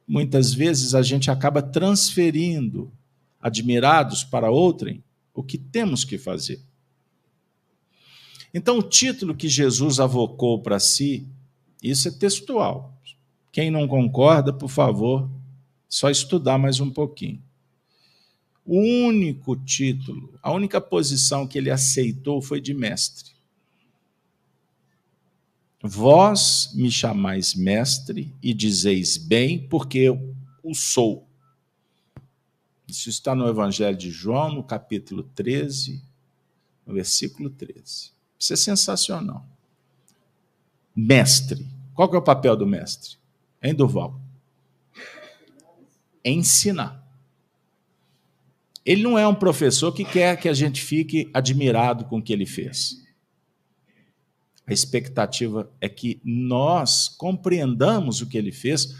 muitas vezes a gente acaba transferindo, admirados para outrem, o que temos que fazer. Então, o título que Jesus avocou para si, isso é textual. Quem não concorda, por favor, só estudar mais um pouquinho. O único título, a única posição que ele aceitou foi de mestre. Vós me chamais mestre e dizeis bem, porque eu o sou. Isso está no Evangelho de João, no capítulo 13, no versículo 13. Isso é sensacional. Mestre. Qual que é o papel do mestre? Em Durval? Ensinar. Ele não é um professor que quer que a gente fique admirado com o que ele fez. A expectativa é que nós compreendamos o que ele fez,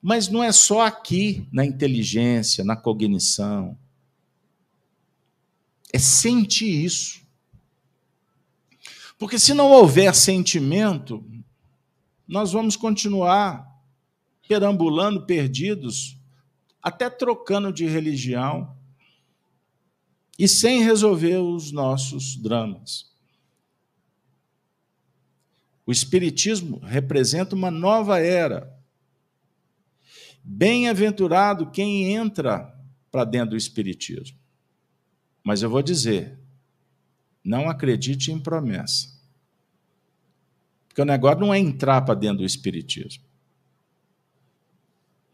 mas não é só aqui na inteligência, na cognição. É sentir isso. Porque se não houver sentimento, nós vamos continuar perambulando perdidos até trocando de religião e sem resolver os nossos dramas. O Espiritismo representa uma nova era. Bem-aventurado quem entra para dentro do Espiritismo. Mas eu vou dizer, não acredite em promessa. Porque o negócio não é entrar para dentro do Espiritismo.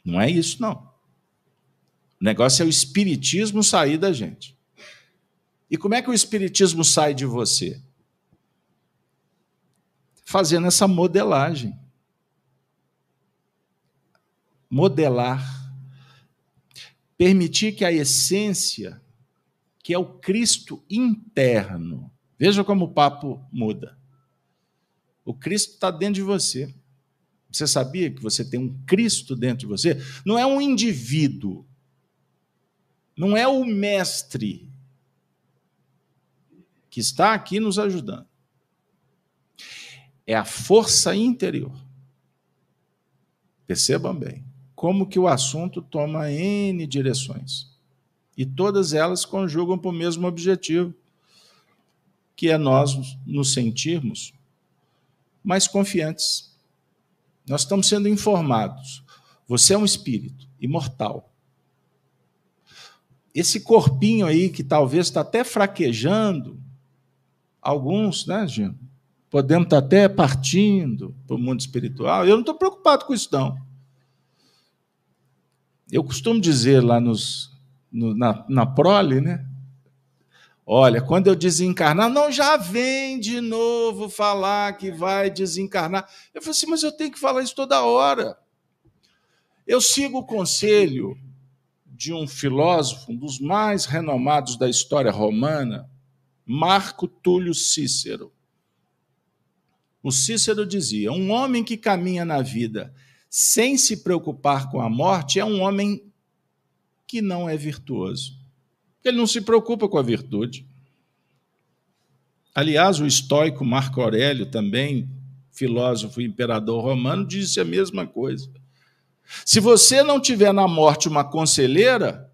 Não é isso, não. O negócio é o espiritismo sair da gente. E como é que o espiritismo sai de você? Fazendo essa modelagem. Modelar. Permitir que a essência, que é o Cristo interno, veja como o papo muda. O Cristo está dentro de você. Você sabia que você tem um Cristo dentro de você? Não é um indivíduo não é o mestre que está aqui nos ajudando. É a força interior. Percebam bem como que o assunto toma N direções. E todas elas conjugam para o mesmo objetivo, que é nós nos sentirmos mais confiantes. Nós estamos sendo informados. Você é um espírito imortal esse corpinho aí que talvez está até fraquejando, alguns, né, Gino? Podemos estar até partindo para o mundo espiritual. Eu não estou preocupado com isso, não. Eu costumo dizer lá nos, no, na, na prole, né? Olha, quando eu desencarnar, não, já vem de novo falar que vai desencarnar. Eu falei assim, mas eu tenho que falar isso toda hora. Eu sigo o conselho de um filósofo, um dos mais renomados da história romana, Marco Túlio Cícero. O Cícero dizia: um homem que caminha na vida sem se preocupar com a morte é um homem que não é virtuoso. Ele não se preocupa com a virtude. Aliás, o estoico Marco Aurélio, também filósofo e imperador romano, disse a mesma coisa. Se você não tiver na morte uma conselheira,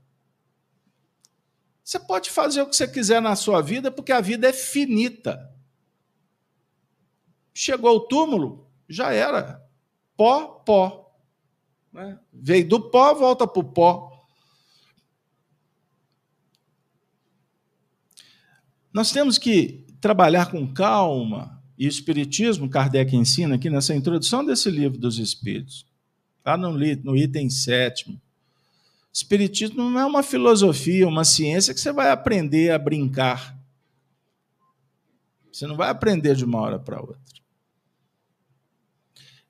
você pode fazer o que você quiser na sua vida, porque a vida é finita. Chegou ao túmulo, já era. Pó, pó. Né? Veio do pó, volta para o pó. Nós temos que trabalhar com calma, e o Espiritismo, Kardec ensina aqui nessa introdução desse livro dos Espíritos, lá no, no item sétimo. Espiritismo não é uma filosofia, uma ciência que você vai aprender a brincar. Você não vai aprender de uma hora para outra.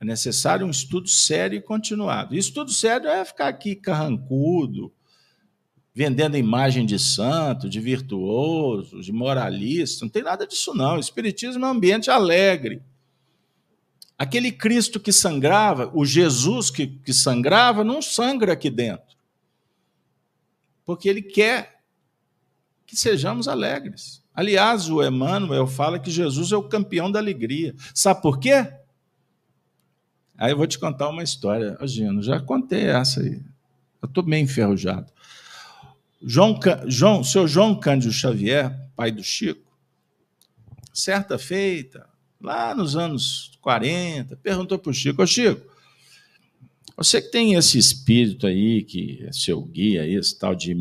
É necessário um estudo sério e continuado. E estudo sério é ficar aqui carrancudo, vendendo imagem de santo, de virtuoso, de moralista. Não tem nada disso, não. O Espiritismo é um ambiente alegre. Aquele Cristo que sangrava, o Jesus que, que sangrava, não sangra aqui dentro. Porque ele quer que sejamos alegres. Aliás, o Emmanuel fala que Jesus é o campeão da alegria. Sabe por quê? Aí eu vou te contar uma história. Gino, já contei essa aí. Eu estou bem enferrujado. João, João, seu João Cândido Xavier, pai do Chico, certa feita, lá nos anos 40, perguntou para o Chico: Ô Chico, você que tem esse espírito aí, que é seu guia, esse tal de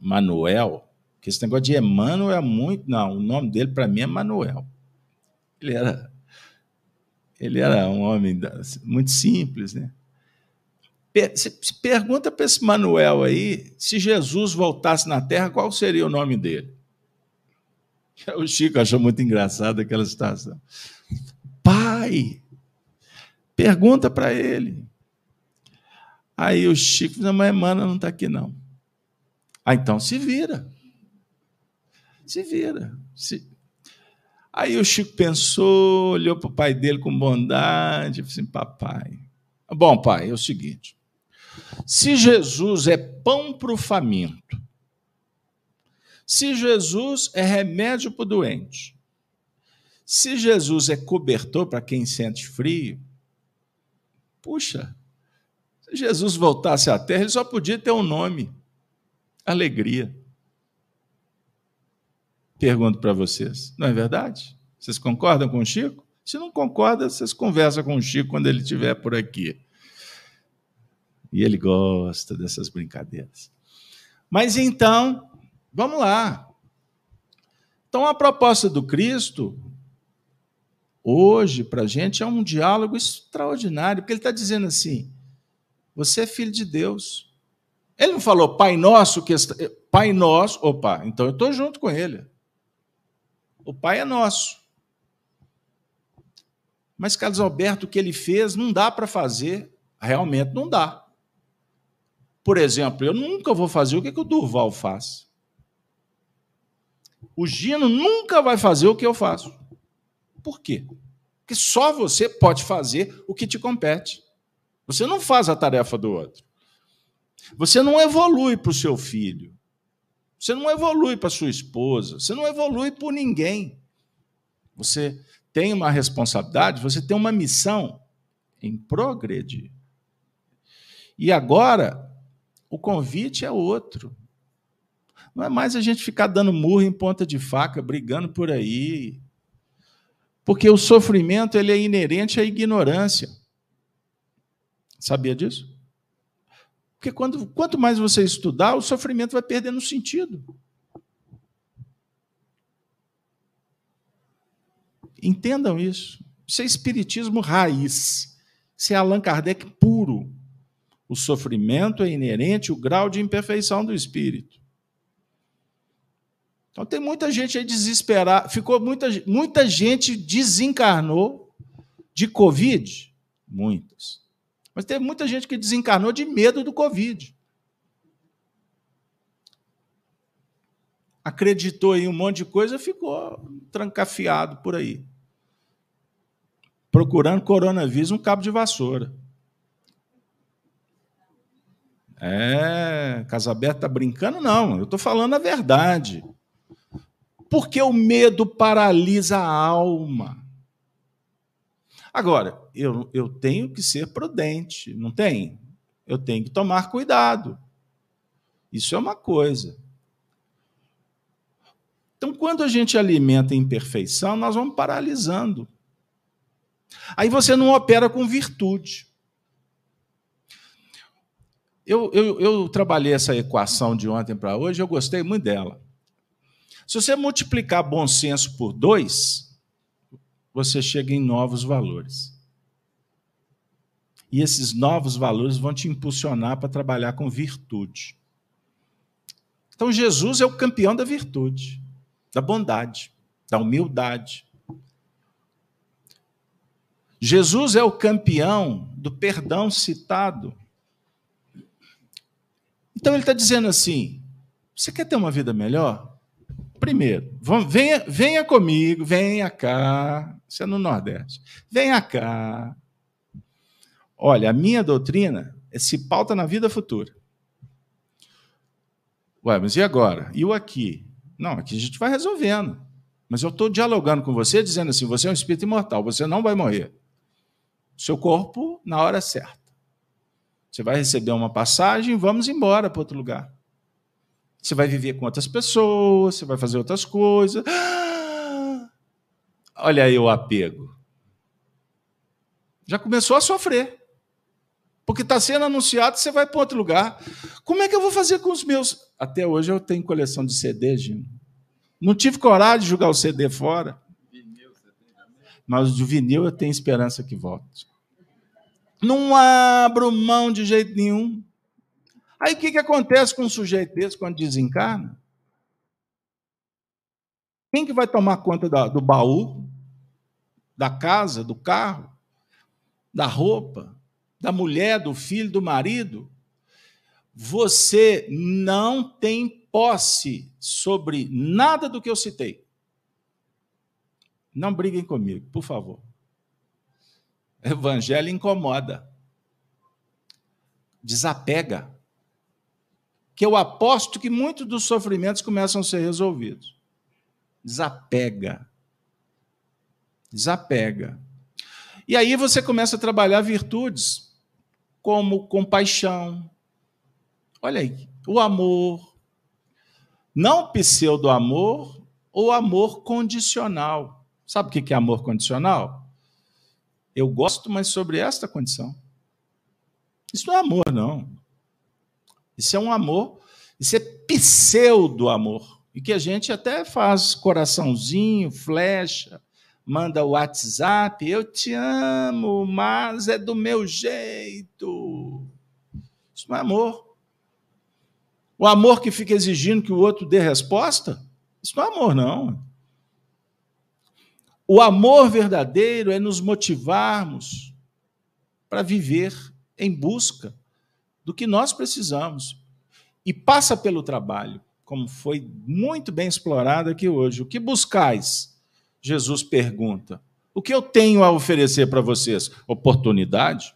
Manuel, que esse negócio de Emmanuel é muito. Não, o nome dele para mim é Manuel. Ele era, ele era um homem muito simples, né? Pergunta para esse Manuel aí, se Jesus voltasse na Terra, qual seria o nome dele? O Chico achou muito engraçado aquela situação. Pai, pergunta para ele. Aí o Chico disse, mas Emmanuel não está aqui não. Ah, então se vira. Se vira. Se... Aí o Chico pensou, olhou para o pai dele com bondade, e disse assim, papai, bom pai, é o seguinte, se Jesus é pão para o faminto, se Jesus é remédio para o doente, se Jesus é cobertor para quem sente frio, puxa, se Jesus voltasse à terra, ele só podia ter um nome: alegria. Pergunto para vocês, não é verdade? Vocês concordam com o Chico? Se não concorda, vocês conversam com o Chico quando ele estiver por aqui. E ele gosta dessas brincadeiras. Mas então, vamos lá. Então, a proposta do Cristo, hoje, para a gente, é um diálogo extraordinário, porque ele está dizendo assim: você é filho de Deus. Ele não falou Pai Nosso, que. Pai Nosso, opa, então eu estou junto com ele. O Pai é nosso. Mas Carlos Alberto, o que ele fez, não dá para fazer, realmente não dá. Por exemplo, eu nunca vou fazer o que, que o Durval faz. O Gino nunca vai fazer o que eu faço. Por quê? Porque só você pode fazer o que te compete. Você não faz a tarefa do outro. Você não evolui para o seu filho. Você não evolui para sua esposa. Você não evolui por ninguém. Você tem uma responsabilidade, você tem uma missão em progredir. E agora, o convite é outro. Não é mais a gente ficar dando murro em ponta de faca, brigando por aí. Porque o sofrimento ele é inerente à ignorância. Sabia disso? Porque quando, quanto mais você estudar, o sofrimento vai perdendo sentido. Entendam isso. Isso é espiritismo raiz. Isso é Allan Kardec puro. O sofrimento é inerente ao grau de imperfeição do espírito. Então tem muita gente aí desesperada, ficou muita, muita gente desencarnou de Covid, muitas. Mas teve muita gente que desencarnou de medo do Covid. Acreditou em um monte de coisa, ficou trancafiado por aí. Procurando coronavírus um cabo de vassoura. É, Casaberto está brincando? Não, eu estou falando a verdade. Porque o medo paralisa a alma. Agora, eu, eu tenho que ser prudente, não tem? Eu tenho que tomar cuidado. Isso é uma coisa. Então, quando a gente alimenta a imperfeição, nós vamos paralisando. Aí você não opera com virtude. Eu, eu, eu trabalhei essa equação de ontem para hoje, eu gostei muito dela. Se você multiplicar bom senso por dois, você chega em novos valores. E esses novos valores vão te impulsionar para trabalhar com virtude. Então, Jesus é o campeão da virtude, da bondade, da humildade. Jesus é o campeão do perdão citado. Então, ele está dizendo assim: você quer ter uma vida melhor? Primeiro, venha, venha comigo, venha cá. Isso é no Nordeste. Venha cá. Olha, a minha doutrina se pauta na vida futura. Ué, mas e agora? E o aqui? Não, aqui a gente vai resolvendo. Mas eu estou dialogando com você, dizendo assim: você é um espírito imortal, você não vai morrer. Seu corpo na hora certa. Você vai receber uma passagem, vamos embora para outro lugar. Você vai viver com outras pessoas, você vai fazer outras coisas. Olha aí o apego. Já começou a sofrer. Porque está sendo anunciado, você vai para outro lugar. Como é que eu vou fazer com os meus? Até hoje eu tenho coleção de CD, Gino. Não tive coragem de jogar o CD fora. Mas do vinil eu tenho esperança que volte. Não abro mão de jeito nenhum. Aí o que, que acontece com um sujeito desse quando desencarna? Quem que vai tomar conta do baú, da casa, do carro, da roupa, da mulher, do filho, do marido? Você não tem posse sobre nada do que eu citei. Não briguem comigo, por favor. Evangelho incomoda. Desapega que eu aposto que muitos dos sofrimentos começam a ser resolvidos. Desapega. Desapega. E aí você começa a trabalhar virtudes como compaixão. Olha aí, o amor. Não pseudo-amor ou amor condicional. Sabe o que é amor condicional? Eu gosto, mas sobre esta condição. Isso não é amor, não. Isso é um amor, isso é pseudo-amor. E que a gente até faz coraçãozinho, flecha, manda o WhatsApp, eu te amo, mas é do meu jeito. Isso não é amor. O amor que fica exigindo que o outro dê resposta, isso não é amor, não. O amor verdadeiro é nos motivarmos para viver em busca do que nós precisamos. E passa pelo trabalho, como foi muito bem explorado aqui hoje. O que buscais? Jesus pergunta. O que eu tenho a oferecer para vocês? Oportunidade?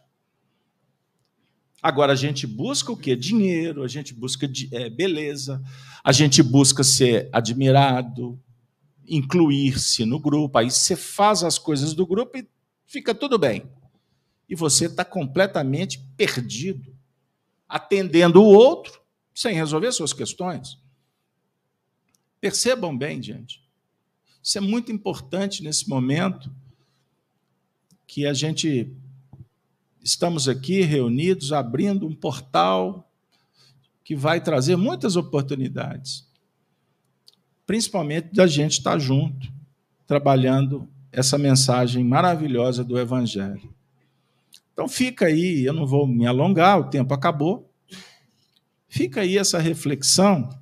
Agora a gente busca o quê? Dinheiro, a gente busca é, beleza, a gente busca ser admirado, incluir-se no grupo. Aí você faz as coisas do grupo e fica tudo bem. E você está completamente perdido atendendo o outro sem resolver suas questões. Percebam bem, gente. Isso é muito importante nesse momento que a gente estamos aqui reunidos abrindo um portal que vai trazer muitas oportunidades. Principalmente da gente estar junto, trabalhando essa mensagem maravilhosa do evangelho. Então fica aí, eu não vou me alongar, o tempo acabou. Fica aí essa reflexão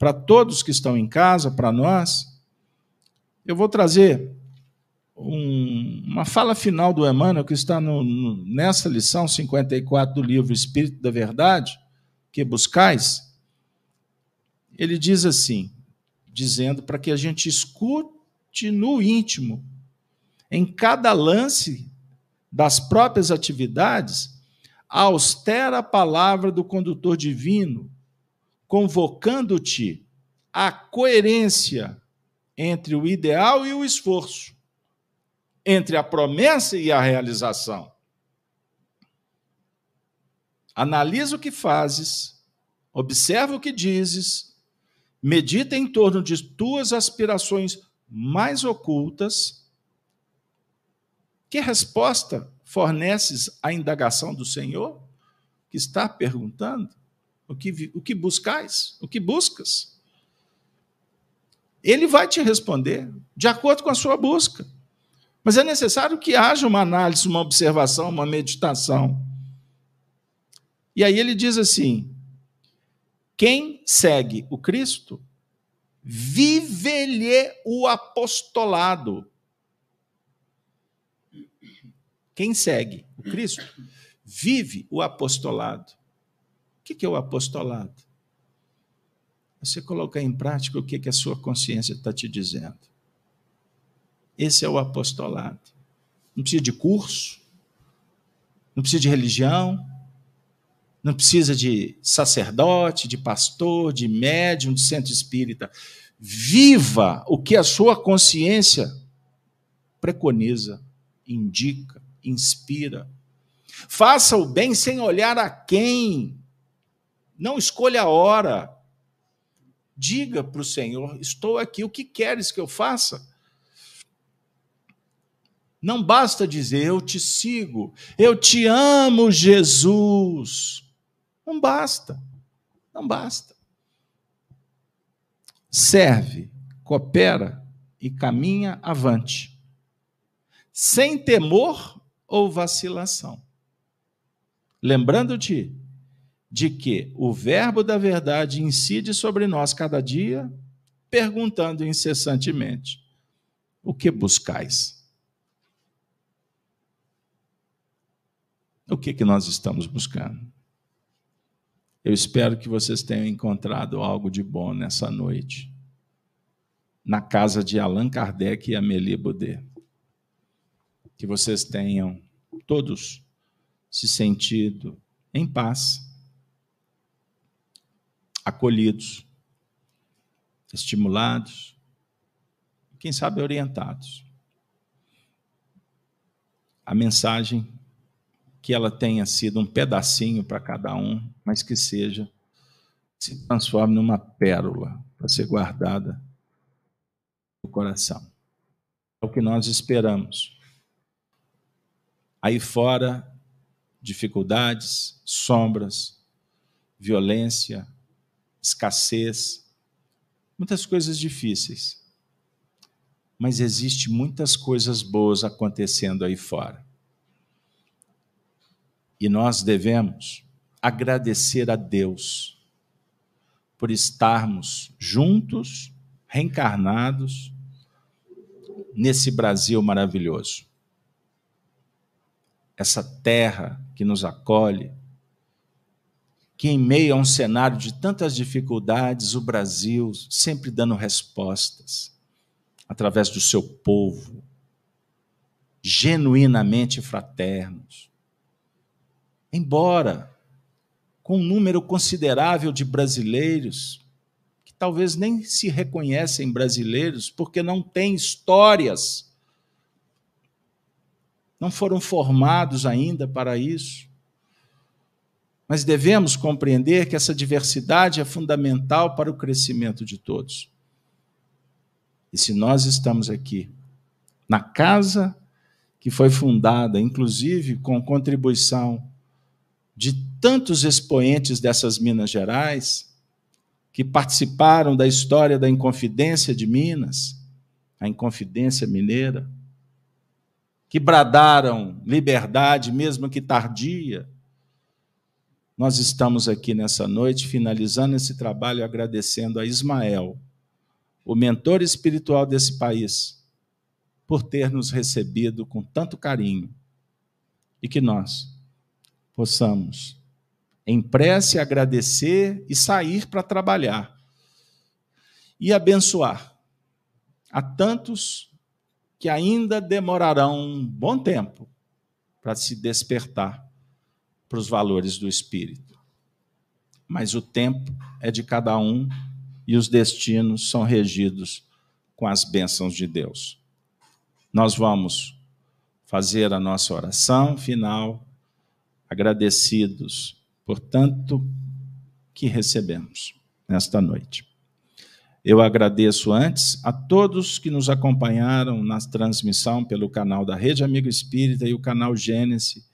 para todos que estão em casa, para nós, eu vou trazer um, uma fala final do Emmanuel, que está no, no, nessa lição 54 do livro Espírito da Verdade, que buscais. Ele diz assim, dizendo para que a gente escute no íntimo, em cada lance das próprias atividades, a austera palavra do condutor divino, convocando-te à coerência entre o ideal e o esforço, entre a promessa e a realização. Analisa o que fazes, observa o que dizes, medita em torno de tuas aspirações mais ocultas. Que resposta forneces à indagação do Senhor, que está perguntando? O que, o que buscais? O que buscas? Ele vai te responder de acordo com a sua busca. Mas é necessário que haja uma análise, uma observação, uma meditação. E aí ele diz assim: quem segue o Cristo, vive-lhe o apostolado. Quem segue o Cristo, vive o apostolado. O que é o apostolado? Você colocar em prática o que a sua consciência está te dizendo. Esse é o apostolado. Não precisa de curso, não precisa de religião, não precisa de sacerdote, de pastor, de médium, de centro espírita. Viva o que a sua consciência preconiza, indica, inspira. Faça o bem sem olhar a quem. Não escolha a hora. Diga para o Senhor: Estou aqui, o que queres que eu faça? Não basta dizer, eu te sigo, eu te amo, Jesus. Não basta, não basta. Serve, coopera e caminha avante, sem temor ou vacilação. Lembrando-te de que o Verbo da verdade incide sobre nós cada dia, perguntando incessantemente: o que buscais? O que, que nós estamos buscando? Eu espero que vocês tenham encontrado algo de bom nessa noite, na casa de Allan Kardec e Amélie Baudet. Que vocês tenham todos se sentido em paz, acolhidos, estimulados, quem sabe orientados. A mensagem que ela tenha sido um pedacinho para cada um, mas que seja, se transforme numa pérola para ser guardada no coração. É o que nós esperamos. Aí fora, dificuldades, sombras, violência, escassez, muitas coisas difíceis. Mas existe muitas coisas boas acontecendo aí fora. E nós devemos agradecer a Deus por estarmos juntos, reencarnados, nesse Brasil maravilhoso. Essa terra que nos acolhe, que em meio a um cenário de tantas dificuldades, o Brasil sempre dando respostas, através do seu povo, genuinamente fraternos embora com um número considerável de brasileiros que talvez nem se reconhecem brasileiros porque não têm histórias, não foram formados ainda para isso. Mas devemos compreender que essa diversidade é fundamental para o crescimento de todos. E se nós estamos aqui, na casa que foi fundada, inclusive com contribuição de tantos expoentes dessas Minas Gerais que participaram da história da Inconfidência de Minas, a Inconfidência Mineira, que bradaram liberdade, mesmo que tardia, nós estamos aqui nessa noite, finalizando esse trabalho, agradecendo a Ismael, o mentor espiritual desse país, por ter nos recebido com tanto carinho e que nós possamos, em prece, agradecer e sair para trabalhar e abençoar a tantos que ainda demorarão um bom tempo para se despertar para os valores do Espírito. Mas o tempo é de cada um e os destinos são regidos com as bênçãos de Deus. Nós vamos fazer a nossa oração final, agradecidos por tanto que recebemos nesta noite. Eu agradeço antes a todos que nos acompanharam na transmissão pelo canal da Rede Amigo Espírita e o canal Gênesis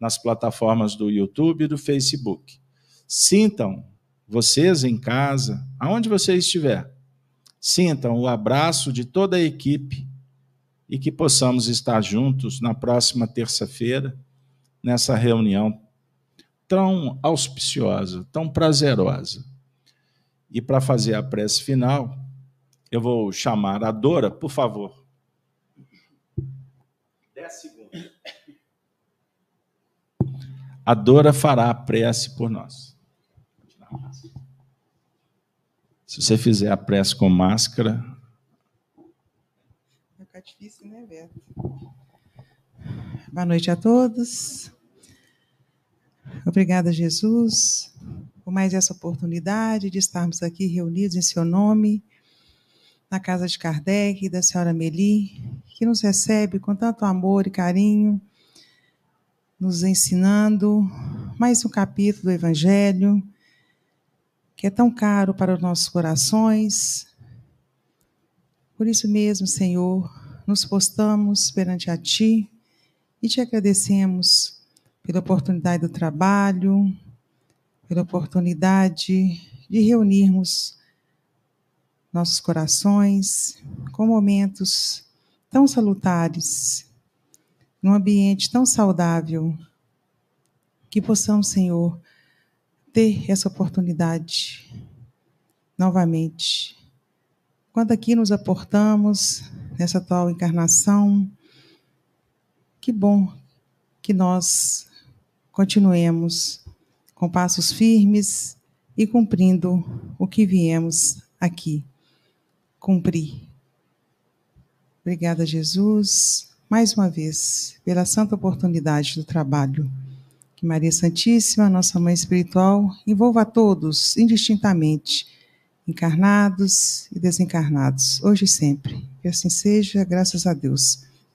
nas plataformas do YouTube e do Facebook. Sintam vocês em casa, aonde você estiver, sintam o abraço de toda a equipe e que possamos estar juntos na próxima terça-feira, nessa reunião tão auspiciosa, tão prazerosa. E para fazer a prece final, eu vou chamar a Dora, por favor. A Dora fará a prece por nós. Se você fizer a prece com máscara, ficar difícil, né, Beto? Boa noite a todos. Obrigada, Jesus, por mais essa oportunidade de estarmos aqui reunidos em seu nome, na casa de Kardec e da senhora Meli, que nos recebe com tanto amor e carinho, nos ensinando mais um capítulo do Evangelho, que é tão caro para os nossos corações. Por isso mesmo, Senhor, nos postamos perante a Ti e te agradecemos pela oportunidade do trabalho, pela oportunidade de reunirmos nossos corações com momentos tão salutares, num ambiente tão saudável, que possamos, Senhor, ter essa oportunidade novamente. Quando aqui nos aportamos nessa atual encarnação. Que bom que nós continuemos com passos firmes e cumprindo o que viemos aqui cumprir. Obrigada, Jesus, mais uma vez, pela santa oportunidade do trabalho. Que Maria Santíssima, nossa mãe espiritual, envolva a todos indistintamente encarnados e desencarnados, hoje e sempre. Que assim seja, graças a Deus.